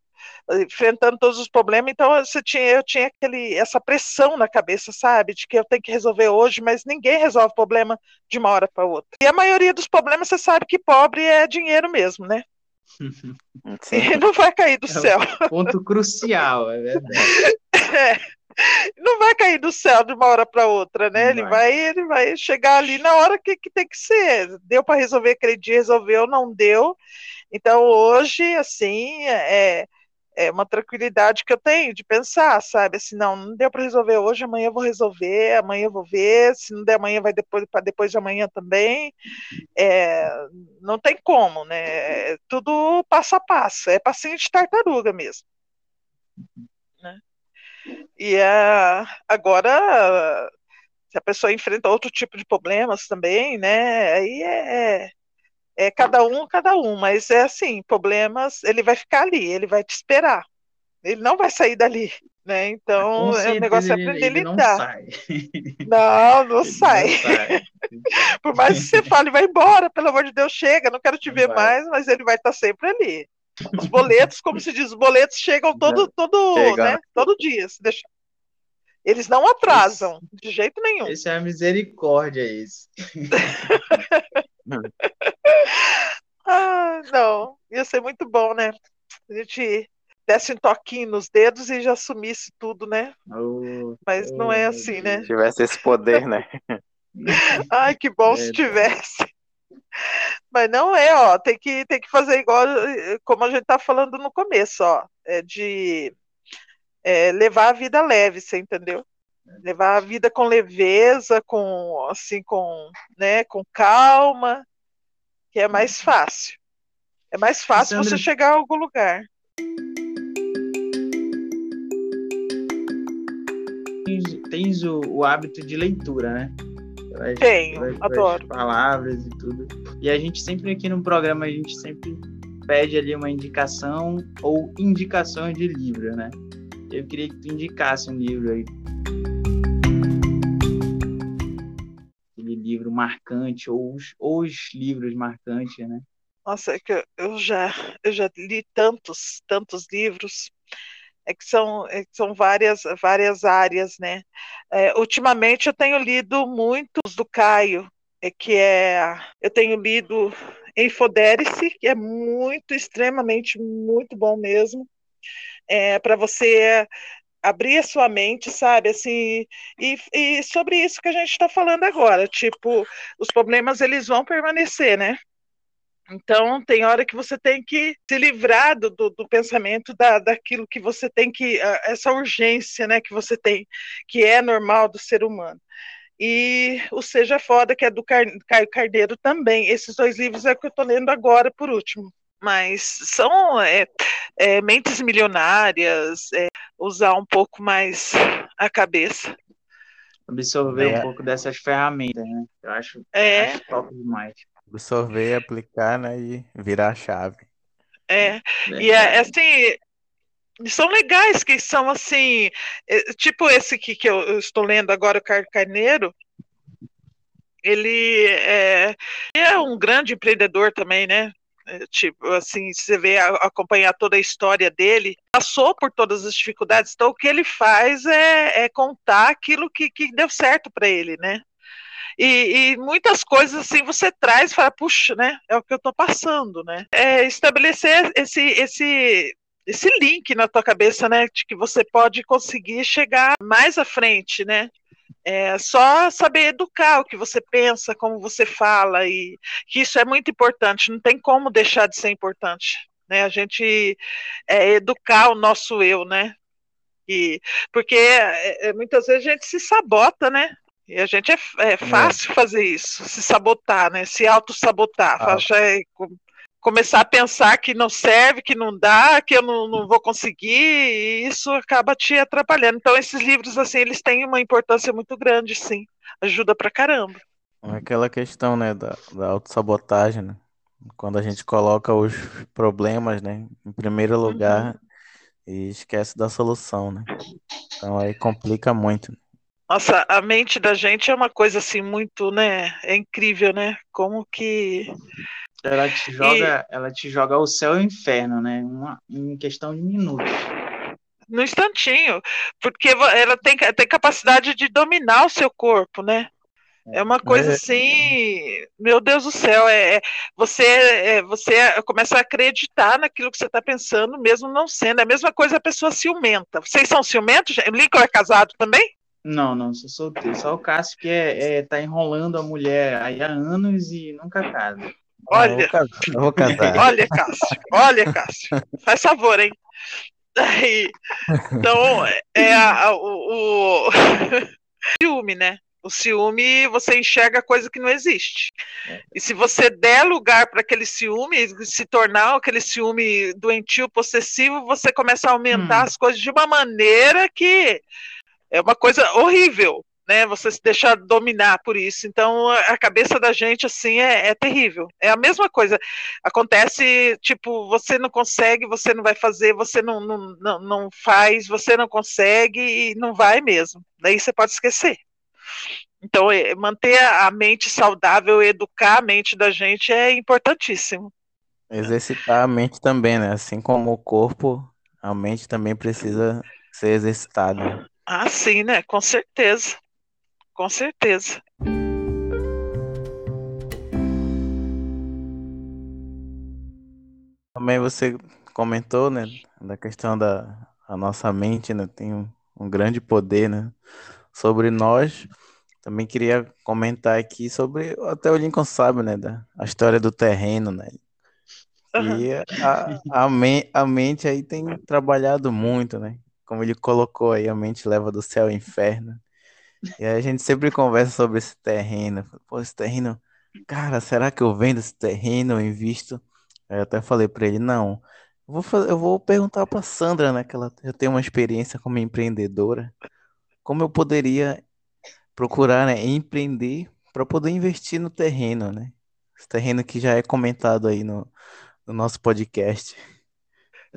enfrentando todos os problemas, então você tinha, eu tinha aquele, essa pressão na cabeça, sabe, de que eu tenho que resolver hoje, mas ninguém resolve problema de uma hora para outra. E a maioria dos problemas você sabe que pobre é dinheiro mesmo, né? [LAUGHS] Sim. E não vai cair do é céu. Um ponto crucial, é verdade. [LAUGHS] É, não vai cair do céu de uma hora para outra, né? ele vai. ele vai chegar ali na hora que, que tem que ser. Deu para resolver aquele dia, resolveu, não deu. Então hoje, assim, é, é uma tranquilidade que eu tenho de pensar, sabe? Assim, não, não deu para resolver hoje, amanhã eu vou resolver, amanhã eu vou ver, se não der amanhã vai depois para depois de amanhã também. É, não tem como, né? É tudo passo a passo, é passinho de tartaruga mesmo. Né? E é, agora, se a pessoa enfrenta outro tipo de problemas também, né? Aí é, é cada um, cada um, mas é assim, problemas, ele vai ficar ali, ele vai te esperar. Ele não vai sair dali, né? Então, é, o negócio é aprender a lidar. Não, não, sai. Não sai. [LAUGHS] Por mais que você fale, vai embora, pelo amor de Deus, chega, não quero te ver vai. mais, mas ele vai estar sempre ali. Os boletos, como se diz, os boletos chegam todo, todo, Chega. né? Todo dia, se deixar. Eles não atrasam, esse, de jeito nenhum. Esse é a misericórdia, esse. [LAUGHS] [LAUGHS] ah, não, ia ser muito bom, né? A gente desse um toquinho nos dedos e já sumisse tudo, né? Oh, Mas não é assim, né? Se tivesse esse poder, né? [LAUGHS] Ai, que bom é, se tivesse. Mas não é, ó, tem que, tem que fazer igual como a gente tá falando no começo, ó, é de é, levar a vida leve, você entendeu? Levar a vida com leveza, com assim, com, né, com calma, que é mais fácil. É mais fácil Sandra... você chegar a algum lugar. Tens, tens o, o, hábito de leitura, né? Pelas, Tenho, pelas, adoro. palavras e tudo. E a gente sempre aqui no programa, a gente sempre pede ali uma indicação ou indicações de livro, né? Eu queria que tu indicasse um livro aí. Livro marcante, ou os, ou os livros marcantes, né? Nossa, é que eu já, eu já li tantos, tantos livros, é que são, é que são várias, várias áreas, né? É, ultimamente eu tenho lido muitos do Caio, é que é, eu tenho lido Infodere-se, que é muito, extremamente, muito bom mesmo é, para você abrir a sua mente, sabe? Assim, e, e sobre isso que a gente está falando agora, tipo, os problemas eles vão permanecer, né? Então, tem hora que você tem que se livrar do, do, do, pensamento da, daquilo que você tem que, essa urgência, né, que você tem, que é normal do ser humano. E o Seja Foda, que é do Caio Carneiro também. Esses dois livros é o que eu estou lendo agora, por último. Mas são é, é, mentes milionárias, é, usar um pouco mais a cabeça. Absorver um é. pouco dessas ferramentas, né? Eu acho, é. acho top demais absorver, aplicar, né, e virar a chave. É, e é, assim, são legais que são assim, é, tipo esse que, que eu, eu estou lendo agora, o Carlos Carneiro, ele é, é um grande empreendedor também, né? É, tipo, assim, você vê, acompanhar toda a história dele, passou por todas as dificuldades, então o que ele faz é, é contar aquilo que, que deu certo para ele, né? E, e, muitas coisas assim você traz e fala, puxa, né? É o que eu estou passando, né? É estabelecer esse, esse, esse link na tua cabeça, né? De que você pode conseguir chegar mais à frente, né? É só saber educar o que você pensa, como você fala, e que isso é muito importante, não tem como deixar de ser importante. Né? A gente é, educar o nosso eu, né? E, porque é, é muitas vezes a gente se sabota, né? E a gente é, é, é. fácil fazer isso, se sabotar, né? Se auto-sabotar. Ah. Começar a pensar que não serve, que não dá, que eu não, não, vou conseguir, e isso acaba te atrapalhando. Então, esses livros, assim, eles têm uma importância muito grande, sim. Ajuda pra caramba. É aquela questão, né, da, da autossabotagem, né? Quando a gente coloca os problemas, né, em primeiro lugar uhum. e esquece da solução, né? Então aí complica muito. Nossa, a mente da gente é uma coisa assim muito, né? É incrível, né? Como que ela te joga, e... ela te joga o céu e o inferno, né? Uma, em questão de minutos. No instantinho, porque ela tem, tem capacidade de dominar o seu corpo, né? É uma coisa é. assim, meu Deus do céu, é, é você é, você começa a acreditar naquilo que você está pensando, mesmo não sendo. É a mesma coisa a pessoa ciumenta. Vocês são ciumentos? O Lincoln é casado também? Não, não, sou solteiro. Só o Cássio que é, é, tá enrolando a mulher aí há anos e nunca casa. Olha, eu vou casar. olha, Cássio, olha, Cássio, faz favor, hein? Aí, então, é a, a, o, o [LAUGHS] ciúme, né? O ciúme, você enxerga coisa que não existe. E se você der lugar para aquele ciúme, se tornar aquele ciúme doentio, possessivo, você começa a aumentar hum. as coisas de uma maneira que é uma coisa horrível, né? Você se deixar dominar por isso. Então, a cabeça da gente, assim, é, é, terrível. É a mesma coisa. Acontece, tipo, você não consegue, você não vai fazer, você não, não, não, não faz, você não consegue e não vai mesmo. Daí você pode esquecer. Então, é, manter a mente saudável, educar a mente da gente é importantíssimo. Exercitar a mente também, né? Assim como o corpo, a mente também precisa ser exercitada. Ah, sim, né? Com certeza. Com certeza. Também você comentou, né, da questão da a nossa mente, né, tem um, um grande poder, né, sobre nós. Também queria comentar aqui sobre, até o Lincoln sabe, né, da a história do terreno, né, e a, a, me, a mente aí tem trabalhado muito, né? como ele colocou aí, a mente leva do céu ao inferno. E a gente sempre conversa sobre esse terreno. Pô, esse terreno, cara, será que eu vendo esse terreno, eu invisto? Aí eu até falei para ele, não. Eu vou, fazer, eu vou perguntar para Sandra, né, que ela já tem uma experiência como empreendedora, como eu poderia procurar, né, empreender para poder investir no terreno, né? Esse terreno que já é comentado aí no, no nosso podcast.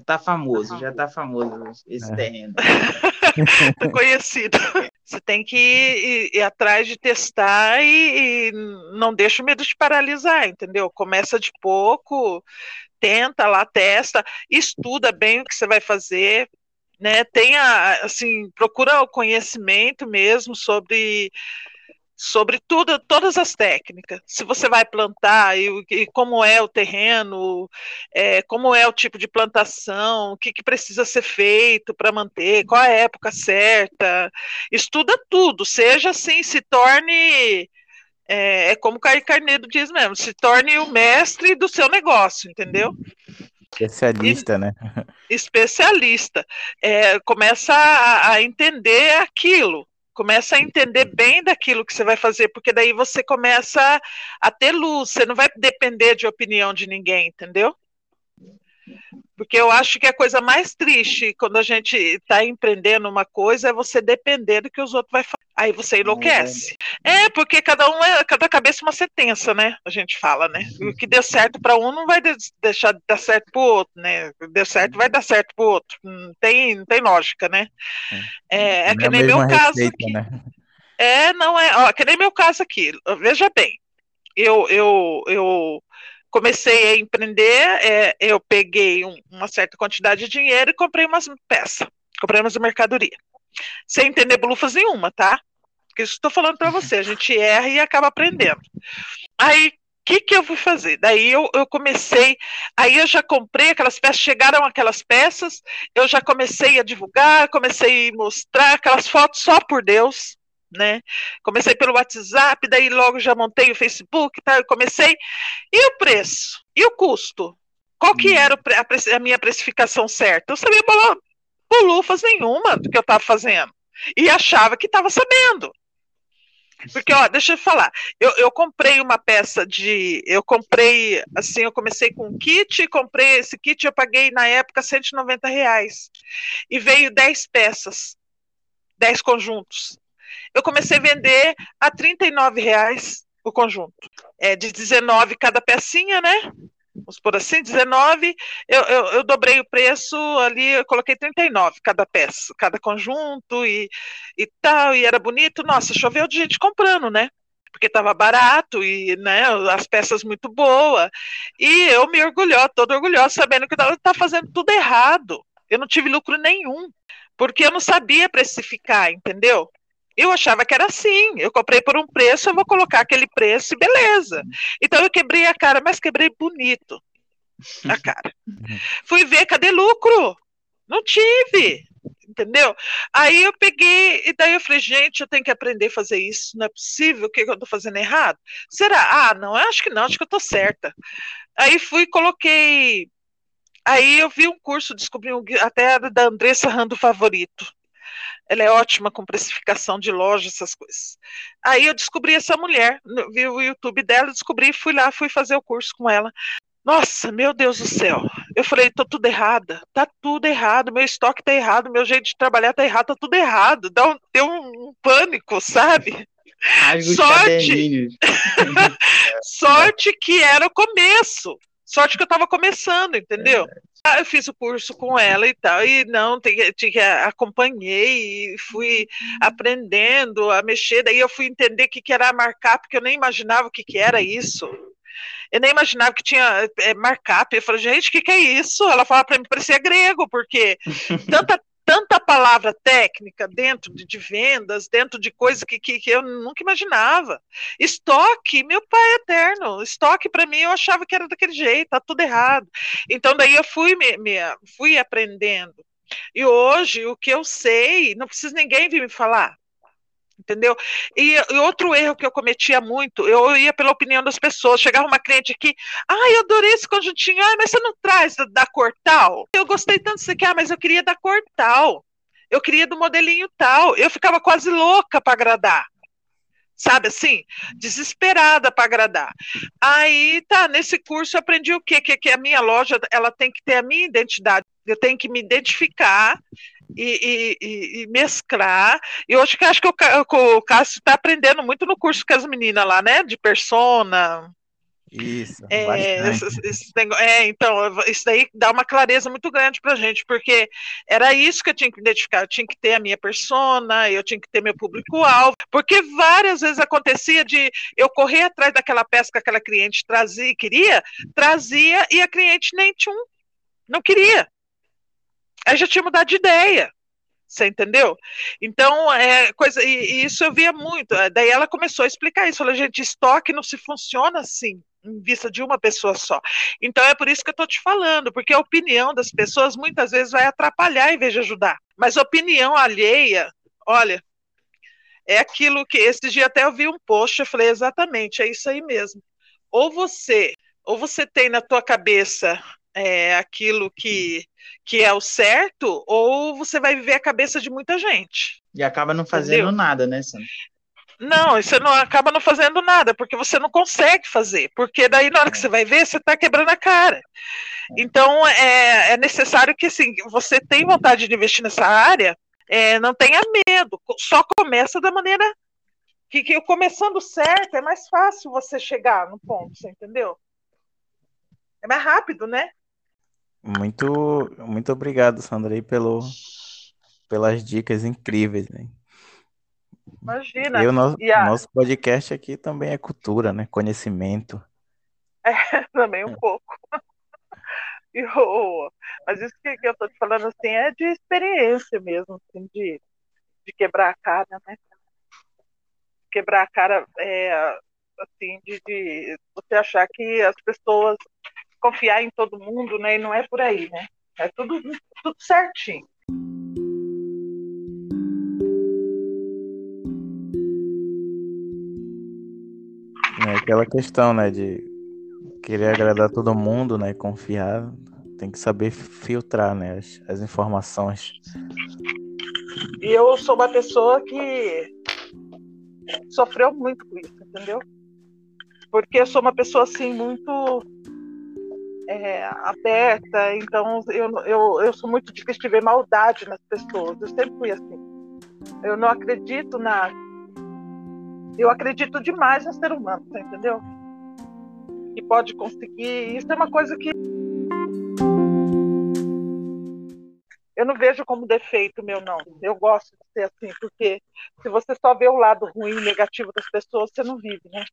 Tá famoso, já tá famoso esse é. terreno. tá [LAUGHS] conhecido. Você tem que ir, ir atrás de testar e, e, não deixa o medo de paralisar, entendeu? Começa de pouco, tenta lá, testa, estuda bem o que você vai fazer, né? Tenha, assim, procura o conhecimento mesmo sobre sobre tudo, todas as técnicas. Se você vai plantar e, e como é o terreno, é, como é o tipo de plantação, o que, que precisa ser feito para manter, qual a época certa. Estuda tudo, seja assim, se torne. É, é como o Caio Carneiro diz mesmo, se torne o mestre do seu negócio, entendeu? Especialista, e, né? Especialista. É, começa a, a entender aquilo começa a entender bem daquilo que você vai fazer, porque daí você começa a ter luz, você não vai depender de opinião de ninguém, entendeu? Porque eu acho que a coisa mais triste quando a gente está empreendendo uma coisa é você depender do que os outros vão fazer. Aí você enlouquece. É, porque cada um é, cada cabeça é uma sentença, né? A gente fala, né? O que deu certo para um não vai deixar de dar certo para o outro, né? Deu certo, vai dar certo para o outro. Não tem, não tem lógica, né? É, é, é que nem meu receita, caso aqui. Né? É, não é. Ó, que nem meu caso aqui. Veja bem, eu, eu, eu comecei a empreender, é, eu peguei um, uma certa quantidade de dinheiro e comprei umas peças, comprei umas mercadoria. Sem entender blufas nenhuma, tá? Porque isso estou falando para você, a gente erra e acaba aprendendo. Aí, o que, que eu fui fazer? Daí eu, eu comecei, aí eu já comprei aquelas peças, chegaram aquelas peças, eu já comecei a divulgar, comecei a mostrar aquelas fotos só por Deus, né? Comecei pelo WhatsApp, daí logo já montei o Facebook, tá? Eu comecei. E o preço? E o custo? Qual que era a, minha precificação certa? Eu sabia bolufas nenhuma do que eu estava fazendo. E achava que estava sabendo. Porque, ó, deixa eu falar, eu, eu comprei uma peça de. Eu comprei, assim, eu comecei com um kit, comprei esse kit, eu paguei na época 190 reais. E veio 10 peças, 10 conjuntos eu comecei a vender a 39 reais o conjunto. É de 19 cada pecinha, né? Vamos por assim, 19, eu, eu, eu, dobrei o preço ali, eu coloquei 39 cada peça, cada conjunto e, e tal, e era bonito. Nossa, choveu de gente comprando, né? Porque estava barato e né, as peças muito boas. E eu me orgulhou, todo orgulhosa, sabendo que estava fazendo tudo errado. Eu não tive lucro nenhum, porque eu não sabia precificar, entendeu? Eu achava que era assim. Eu comprei por um preço, eu vou colocar aquele preço e beleza. Então eu quebrei a cara, mas quebrei bonito a cara. Fui ver, cadê lucro? Não tive. Entendeu? Aí eu peguei, e daí eu falei, gente, eu tenho que aprender a fazer isso, não é possível, o que, que eu estou fazendo errado? Será? Ah, não, acho que não, acho que eu estou certa. Aí fui coloquei. Aí eu vi um curso, descobri um, até da Andressa Rando Favorito ela é ótima com precificação de loja, essas coisas. Aí eu descobri essa mulher, vi o YouTube dela, descobri, fui lá, fui fazer o curso com ela. Nossa, meu Deus do céu. Eu falei, tô tudo errada, tá tudo errado, meu estoque tá errado, meu jeito de trabalhar tá errado, tá tudo errado. Dá um, deu um, um pânico, sabe? Sorte. [LAUGHS] Sorte que era o começo. Sorte que eu estava começando, entendeu? Ah, eu fiz o curso com ela e tal, e não, tinha, acompanhei e fui aprendendo a mexer, daí eu fui entender o que, que era markup, porque eu nem imaginava o que, que era isso. Eu nem imaginava que tinha é, markup. Eu falei, gente, o que, que é isso? Ela fala para mim, parecia grego, porque tanta tanta palavra técnica dentro de, de vendas, dentro de coisas que, que, que, eu nunca imaginava. Estoque, meu pai é eterno, estoque para mim eu achava que era daquele jeito, tá tudo errado. Então daí eu fui me, me fui aprendendo. E hoje o que eu sei, não precisa ninguém vir me falar entendeu? E, e, outro erro que eu cometia muito, eu ia pela opinião das pessoas. Chegava uma cliente aqui, ah, eu adorei esse conjuntinho, ah, mas você não traz da, da cor tal? Eu gostei tanto disso aqui, ah, mas eu queria da cor tal. Eu queria do modelinho tal. Eu ficava quase louca para agradar. Sabe assim? Desesperada para agradar. Aí, tá, nesse curso eu aprendi o quê? Que, que a minha loja, ela tem que ter a minha identidade. Eu tenho que me identificar e, e, e, mesclar. E eu acho que acho que o, o Cássio está aprendendo muito no curso com as meninas lá, né? De persona. Isso. É, esse, esse, é, então, isso daí dá uma clareza muito grande para gente, porque era isso que eu tinha que identificar. Eu tinha que ter a minha persona, eu tinha que ter meu público-alvo, porque várias vezes acontecia de eu correr atrás daquela peça que aquela cliente trazia, queria, trazia, e a cliente nem tinha um, não queria. Aí já tinha mudado de ideia Você entendeu? Então, é coisa, e, e, isso eu via muito. Daí ela começou a explicar isso. Falou, gente, estoque não se funciona assim, em vista de uma pessoa só. Então é por isso que eu estou te falando, porque a opinião das pessoas muitas vezes vai atrapalhar em vez de ajudar. Mas opinião alheia, olha, é aquilo que esse dia até eu vi um post, eu falei exatamente, é isso aí mesmo. Ou você, ou você tem na tua cabeça é, aquilo que, que é o certo, ou você vai viver a cabeça de muita gente. E acaba não fazendo entendeu? nada, né, Sam? Não, você não acaba não fazendo nada, porque você não consegue fazer, porque daí na hora que é. você vai ver, você está quebrando a cara. É. Então é, é, necessário que assim, você tem vontade de investir nessa área, é, não tenha medo, só começa da maneira que, que começando certo é mais fácil você chegar no ponto, você entendeu? É mais rápido, né? Muito, muito obrigado, Sandra, aí pelo, pelas dicas incríveis, né? Imagina. E o nosso, a... nosso podcast aqui também é cultura, né? Conhecimento. [LAUGHS] É, também um é. pouco. [LAUGHS] Eu, mas isso que, que eu estou te falando assim é de experiência mesmo, assim, de, de quebrar a cara, né? Quebrar a cara é, assim, de, de você achar que as pessoas confiar em todo mundo, né? E não é por aí, né? É tudo, tudo certinho. É aquela questão, né, de querer agradar todo mundo, né, confiar, tem que saber filtrar, né, as, as informações. E eu sou uma pessoa que sofreu muito com isso, entendeu? Porque eu sou uma pessoa assim muito é, aberta, então eu, eu, eu sou muito difícil de ver maldade nas pessoas, eu sempre fui assim. Eu não acredito na. Eu acredito demais no ser humano, tá entendeu? Que pode conseguir. Isso é uma coisa que. Eu não vejo como defeito meu, não. Eu gosto de ser assim, porque se você só vê o lado ruim, negativo das pessoas, você não vive, né?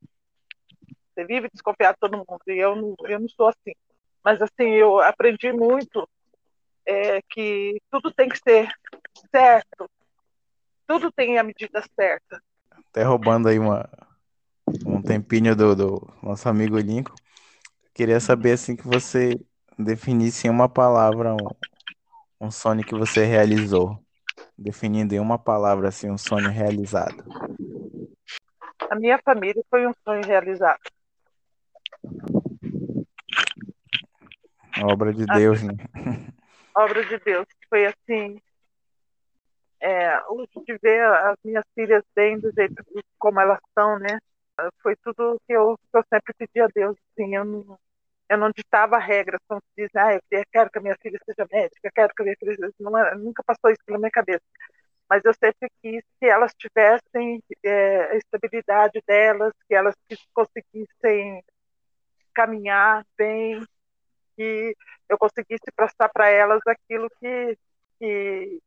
Você vive desconfiado de todo mundo. E eu não, eu não sou assim. Mas, assim, eu aprendi muito é, que tudo tem que ser certo, tudo tem a medida certa. Até roubando aí uma, um tempinho do, do nosso amigo Lincoln, queria saber, assim, que você definisse em uma palavra um, um sonho que você realizou. Definindo em uma palavra, assim, um sonho realizado. A minha família foi um sonho realizado. Obra de Deus, né? [LAUGHS] Obra de Deus. Foi assim. É, de ver as minhas filhas bem do jeito como elas são, né? Foi tudo que eu, que eu sempre pedi a Deus. Assim, eu não, eu não ditava regras, como se diz, ah, eu quero que a minha filha seja médica, eu quero que a minha filha seja... Não, nunca passou isso pela minha cabeça. Mas eu sempre quis que elas tivessem é, a estabilidade delas, que elas conseguissem caminhar bem, que eu conseguisse passar para elas aquilo que, que,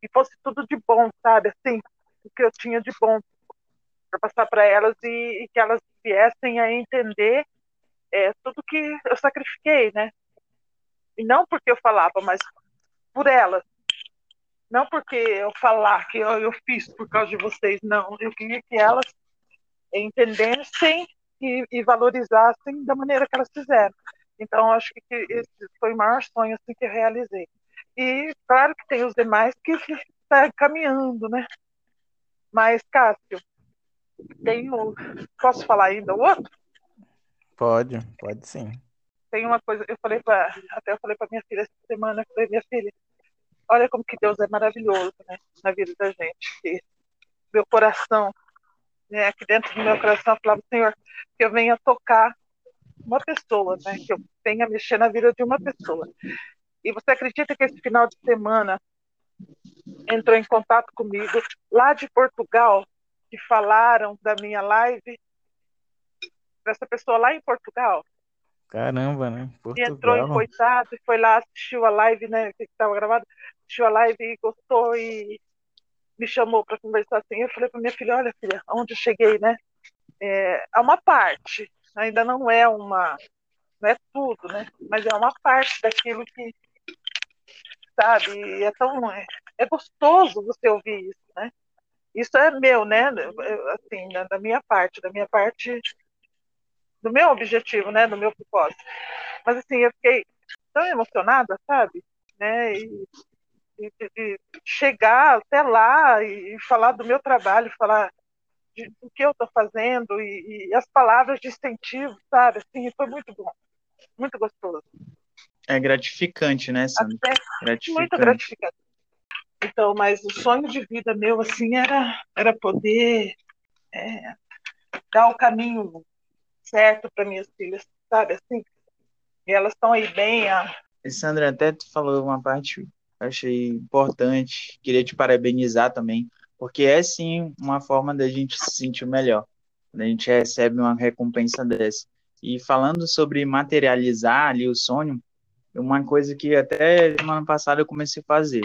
que, fosse tudo de bom, sabe? Assim, o que eu tinha de bom para passar para elas e, e, que elas viessem a entender é, tudo que eu sacrifiquei, né? E não porque eu falava, mas por elas. Não porque eu falar que eu, eu fiz por causa de vocês, não. Eu queria que elas entendessem e, e valorizassem da maneira que elas fizeram. Então, acho que esse foi o maior sonho assim, que eu realizei. E claro que tem os demais que estão [LAUGHS] caminhando, né? Mas, Cássio, tenho. Posso falar ainda o outro? Pode, pode sim. Tem uma coisa, eu falei para. Até eu falei para minha filha essa semana, eu falei, minha filha, olha como que Deus é maravilhoso, né? Na vida da gente. Meu coração, né, aqui dentro do meu coração, eu falava, Senhor, que eu venha tocar uma pessoa, né? Que eu tenha mexer na vida de uma pessoa. E você acredita que esse final de semana entrou em contato comigo lá de Portugal, que falaram da minha live, dessa pessoa lá em Portugal. Caramba, né? Portugal. E entrou em coitado e foi lá, assistiu a live, né? Que estava gravado, assistiu a live e gostou e me chamou para conversar assim. Eu falei para minha filha: olha, filha, onde eu cheguei, né? É, é uma parte ainda não é uma, não é tudo, né? Mas é uma parte daquilo que, sabe, é tão, é, é gostoso você ouvir isso, né? Isso é meu, né? Assim, da minha parte, da minha parte, do meu objetivo, né? Do meu propósito. Mas assim, eu fiquei tão emocionada, sabe? Né? E, e, e chegar até lá e, e, falar do meu trabalho, falar de, do que eu estou fazendo e, e, as palavras de incentivo, sabe? Assim, foi muito bom, muito gostoso. É gratificante, né, Sandra? Gratificante. Muito gratificante. Então, mas o sonho de vida meu, assim, era, era poder é, dar o caminho certo para minhas filhas, sabe, assim? E elas estão aí bem. A... Sandra, até tu falou uma parte achei importante, queria te parabenizar também, porque é sim uma forma da gente se sentir melhor, quando a gente recebe uma recompensa dessa. E falando sobre materializar ali o sonho, uma coisa que até semana passada eu comecei a fazer.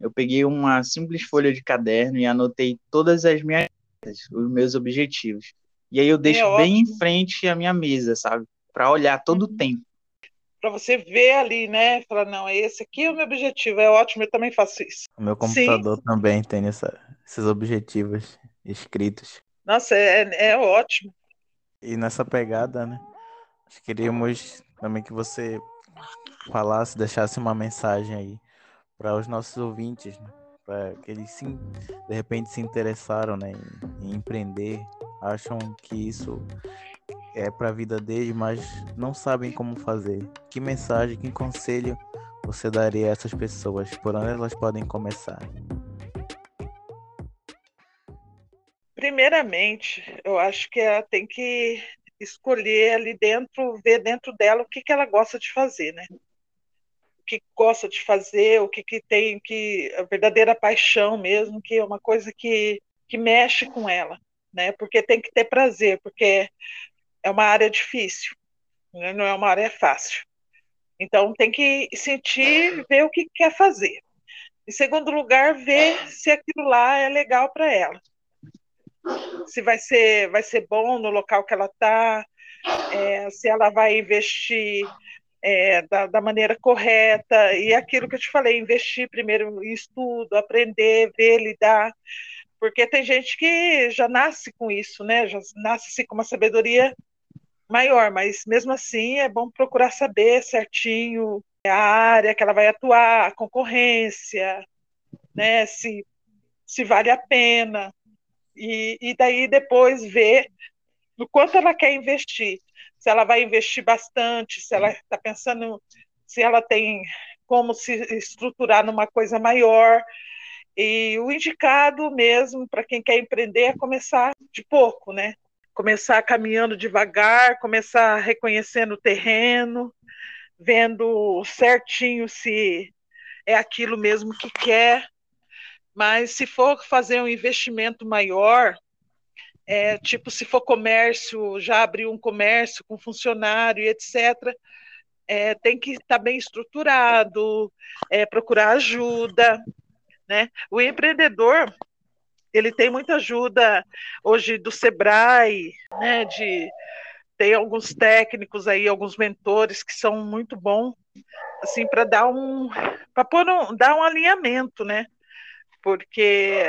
Eu peguei uma simples folha de caderno e anotei todas as minhas os meus objetivos. E aí eu deixo é bem em frente a minha mesa, sabe? Para olhar todo o uhum. tempo. Para você ver ali, né? Falar, não, esse aqui é o meu objetivo. É ótimo, eu também faço isso. O meu computador Sim. também tem essa, esses objetivos escritos. Nossa, é, é ótimo. E nessa pegada, né? Nós queríamos também que você falasse, deixasse uma mensagem aí para os nossos ouvintes, né? para que eles sim, de repente se interessaram né, em, em empreender, acham que isso é para a vida deles, mas não sabem como fazer. Que mensagem, que conselho você daria a essas pessoas? Por onde elas podem começar? Primeiramente, eu acho que ela tem que escolher ali dentro, ver dentro dela o que, que ela gosta de fazer, né? que gosta de fazer, o que, que tem que a verdadeira paixão mesmo, que é uma coisa que, que mexe com ela, né? Porque tem que ter prazer, porque é uma área difícil, né? não é uma área fácil. Então tem que sentir, ver o que quer fazer. Em segundo lugar, ver se aquilo lá é legal para ela. Se vai ser, vai ser bom no local que ela está, é, se ela vai investir é, da, da, maneira correta, e aquilo que eu te falei, investir primeiro em estudo, aprender, ver, lidar, porque tem gente que já nasce com isso, né? Já nasce com uma sabedoria maior, mas mesmo assim é bom procurar saber certinho a área que ela vai atuar, a concorrência, né? Se, se vale a pena. E, e daí depois ver no quanto ela quer investir se ela vai investir bastante, se ela está pensando, se ela tem como se estruturar numa coisa maior. E o indicado mesmo para quem quer empreender é começar de pouco, né? Começar caminhando devagar, começar reconhecendo o terreno, vendo certinho se é aquilo mesmo que quer. Mas se for fazer um investimento maior, é, tipo, se for comércio, já abriu um comércio com funcionário e etc., é, tem que estar bem estruturado, é, procurar ajuda. Né? O empreendedor ele tem muita ajuda hoje do Sebrae, né, de tem alguns técnicos aí, alguns mentores que são muito bons, assim, para dar um para pôr um, dar um alinhamento, né? Porque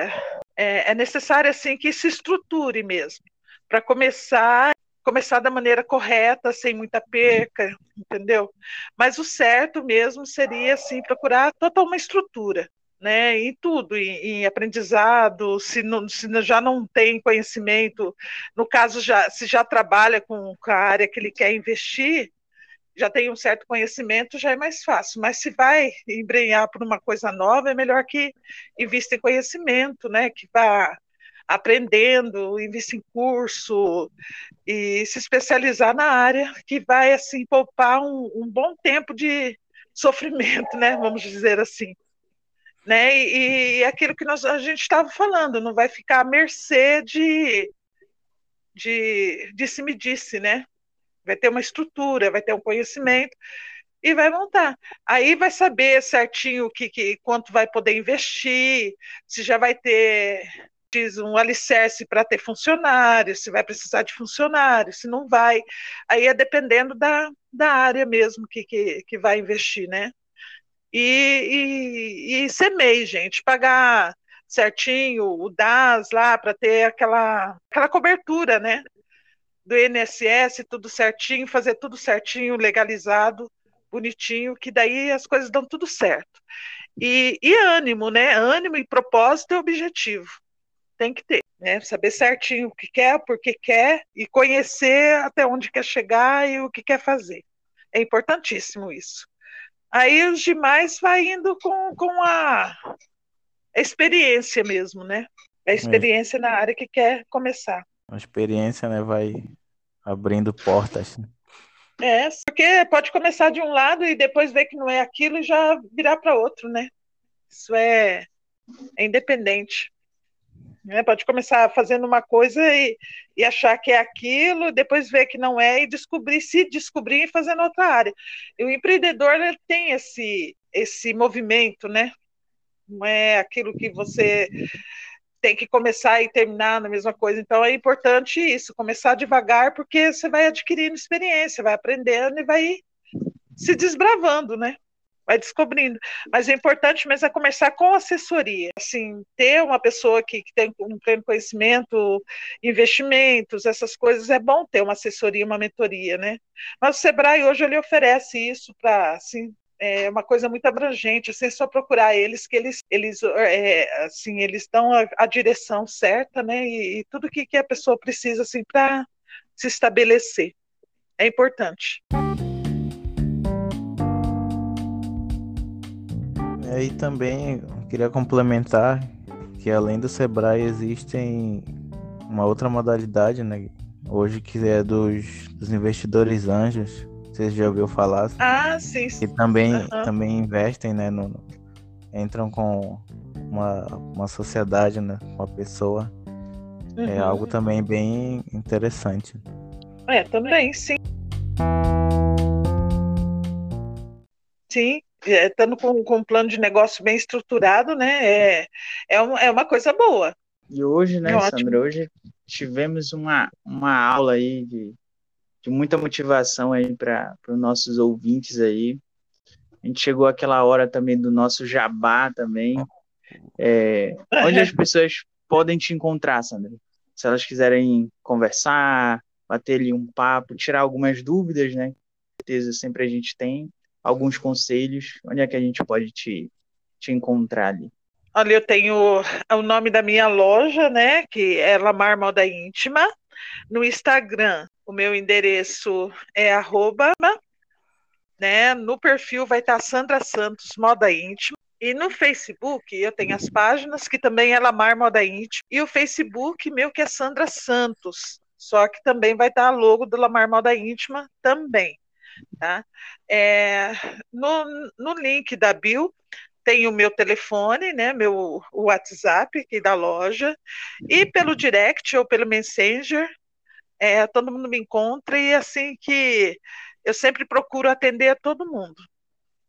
é, é necessário assim que se estruture mesmo para começar começar da maneira correta, sem muita perca, entendeu? Mas o certo mesmo seria assim procurar toda uma estrutura, né? Em tudo, em, em aprendizado, se, não, se já não tem conhecimento, no caso já se já trabalha com, com a área que ele quer investir, já tem um certo conhecimento, já é mais fácil. Mas se vai embrenhar por uma coisa nova, é melhor que invista em conhecimento, né? Que vá aprendendo, invista em curso e se especializar na área, que vai assim poupar um, um bom tempo de sofrimento, né? Vamos dizer assim. Né? E, e aquilo que nós, a gente estava falando, não vai ficar à mercê de, de disse-me-disse, né? vai ter uma estrutura, vai ter um conhecimento e vai montar. Aí vai saber certinho que, que quanto vai poder investir, se já vai ter um alicerce para ter funcionário, se vai precisar de funcionário, se não vai. Aí é dependendo da, da área mesmo que, que, que vai investir, né? E, e, e ser MEI, gente, pagar certinho o DAS lá para ter aquela, aquela cobertura, né? Do INSS, tudo certinho, fazer tudo certinho, legalizado, bonitinho, que daí as coisas dão tudo certo. E, e ânimo, né? Ânimo e propósito e objetivo. Tem que ter, né? Saber certinho o que quer, por que quer, e conhecer até onde quer chegar e o que quer fazer. É importantíssimo isso. Aí os demais vai indo com, com a experiência mesmo, né? A experiência é. na área que quer começar. A experiência, né, vai abrindo portas. É, porque pode começar de um lado e depois ver que não é aquilo e já virar para outro, né? Isso é, é independente. Né? Pode começar fazendo uma coisa e, e achar que é aquilo, depois ver que não é e descobrir, se descobrir e fazendo outra área. E o empreendedor ele tem esse, esse movimento, né? Não é aquilo que você tem que começar e terminar na mesma coisa. Então é importante isso, começar devagar, porque você vai adquirindo experiência, vai aprendendo e vai se desbravando, né? Vai descobrindo. Mas é importante mesmo é começar com assessoria, assim, ter uma pessoa que, que tem um pleno conhecimento, investimentos, essas coisas, é bom ter uma assessoria, uma mentoria, né? Mas o Sebrae hoje ele oferece isso para, assim, é uma coisa muito abrangente, assim, é só procurar eles que eles, eles, é, assim, eles dão a, a, direção certa, né, e, e tudo que, que a pessoa precisa, assim, para se estabelecer. É importante. E também queria complementar que além do Sebrae existem uma outra modalidade, né? Hoje que é dos, dos investidores anjos. Você já ouviu falar? Ah, sim. sim. Que também, uhum. também investem, né? No, entram com uma, uma sociedade, né? Uma pessoa. É uhum. É algo também bem interessante. É, também, sim. Sim, estando com, com um plano de negócio bem estruturado, né, é, é, um, é uma coisa boa. E hoje, né, é Sandra, hoje tivemos uma, uma aula aí de, de muita motivação aí para os nossos ouvintes aí. A gente chegou àquela hora também do nosso jabá também. É, onde as pessoas podem te encontrar, Sandra? Se elas quiserem conversar, bater ali um papo, tirar algumas dúvidas, né? Com certeza sempre a gente tem alguns conselhos, onde é que a gente pode te, te encontrar ali? Olha, eu tenho o nome da minha loja, né, que é Lamar Moda Íntima. No Instagram, o meu endereço é arroba, né, no perfil vai estar Sandra Santos Moda Íntima. E no Facebook eu tenho as páginas que também é Lamar Moda Íntima. E o Facebook meu que é Sandra Santos. Só que também vai estar a logo do Lamar Moda Íntima também. Tá? É, no, no link da Bill tem o meu telefone, né, meu WhatsApp aqui da loja, e pelo direct ou pelo Messenger, é, todo mundo me encontra e assim que eu sempre procuro atender a todo mundo,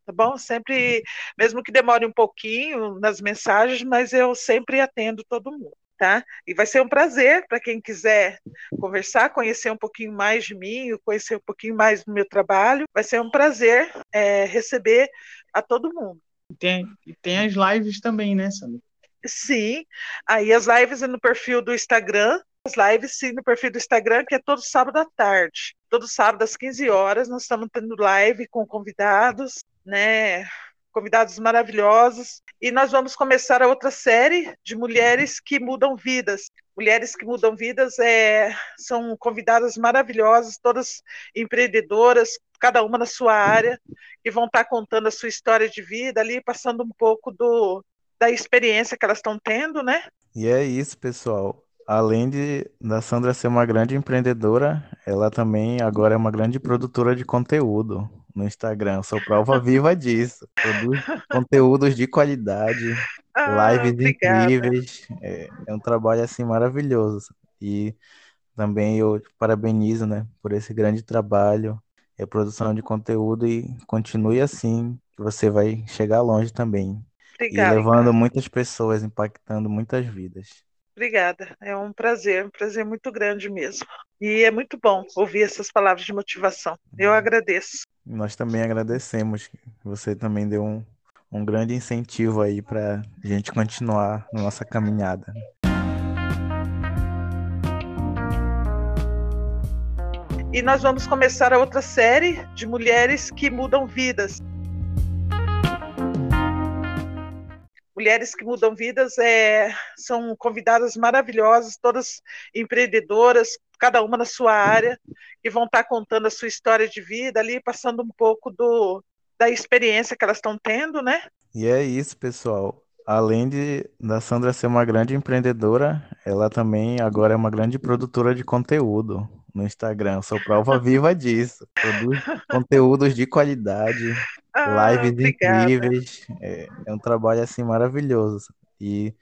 tá bom? Sempre, mesmo que demore um pouquinho nas mensagens, mas eu sempre atendo todo mundo tá? E vai ser um prazer para quem quiser conversar, conhecer um pouquinho mais de mim, conhecer um pouquinho mais do meu trabalho. Vai ser um prazer é, receber a todo mundo. E tem, e tem as lives também, né, Sandra? Sim, aí as lives no perfil do Instagram, as lives sim no perfil do Instagram, que é todo sábado à tarde. Todo sábado às 15 horas nós estamos tendo live com convidados, né? Convidados maravilhosos. E nós vamos começar a outra série de mulheres que mudam vidas. Mulheres que mudam vidas é, são convidadas maravilhosas, todas empreendedoras, cada uma na sua área, que vão estar contando a sua história de vida ali, passando um pouco do, da experiência que elas estão tendo, né? E é isso, pessoal. Além de da Sandra ser uma grande empreendedora, ela também agora é uma grande produtora de conteúdo no Instagram. Sou prova viva disso. Produz conteúdos de qualidade, ah, lives obrigada. incríveis. É, é, um trabalho assim maravilhoso. E também eu parabenizo, né, por esse grande trabalho, é produção de conteúdo e continue assim, que você vai chegar longe também. Obrigada, e levando cara. muitas pessoas, impactando muitas vidas. Obrigada, é um prazer, um prazer muito grande mesmo. E é muito bom ouvir essas palavras de motivação. Eu uhum. agradeço. Nós também agradecemos. Você também deu um, um grande incentivo aí para a gente continuar na nossa caminhada. E nós vamos começar a outra série de mulheres que mudam vidas. Mulheres que Mudam Vidas é, são convidadas maravilhosas, todas empreendedoras, cada uma na sua área, que vão estar contando a sua história de vida ali, passando um pouco do, da experiência que elas estão tendo, né? E é isso, pessoal. Além de da Sandra ser uma grande empreendedora, ela também agora é uma grande produtora de conteúdo no Instagram. Sou prova viva disso. Produz [LAUGHS] conteúdos de qualidade, ah, lives obrigada. incríveis. É, é, um trabalho assim maravilhoso. E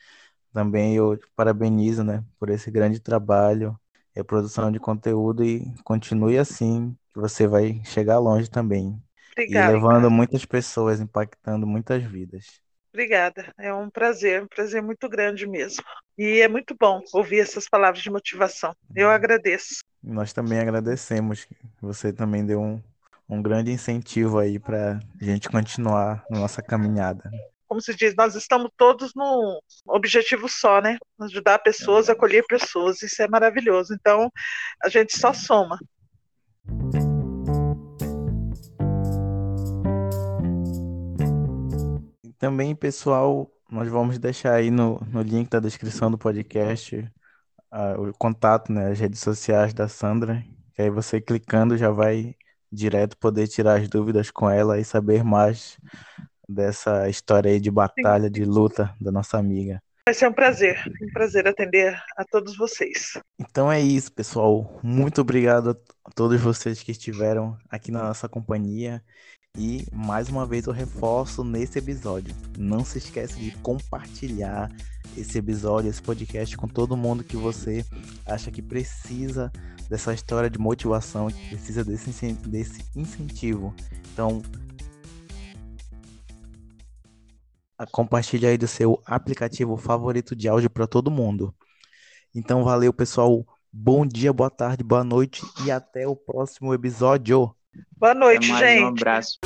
também eu te parabenizo, né, por esse grande trabalho, é produção de conteúdo e continue assim, que você vai chegar longe também. Obrigada, e levando muitas pessoas, impactando muitas vidas. Obrigada, é um prazer, um prazer muito grande mesmo. E é muito bom ouvir essas palavras de motivação. Eu agradeço. Nós também agradecemos. Você também deu um, um grande incentivo aí para a gente continuar na nossa caminhada. Como se diz, nós estamos todos num objetivo só, né? Ajudar pessoas, acolher pessoas, isso é maravilhoso. Então, a gente só soma. Também, pessoal, nós vamos deixar aí no, no link da descrição do podcast o contato, né, as redes sociais da Sandra, que aí você clicando já vai direto poder tirar as dúvidas com ela e saber mais dessa história aí de batalha, de luta da nossa amiga. Vai ser um prazer, um prazer atender a todos vocês. Então é isso, pessoal. Muito obrigado a todos vocês que estiveram aqui na nossa companhia. E mais uma vez eu reforço nesse episódio. Não se esqueça de compartilhar esse episódio, esse podcast com todo mundo que você acha que precisa dessa história de motivação, que precisa desse, desse incentivo. Então, compartilhe aí do seu aplicativo favorito de áudio para todo mundo. Então, valeu, pessoal. Bom dia, boa tarde, boa noite e até o próximo episódio. Boa noite, gente. Um abraço.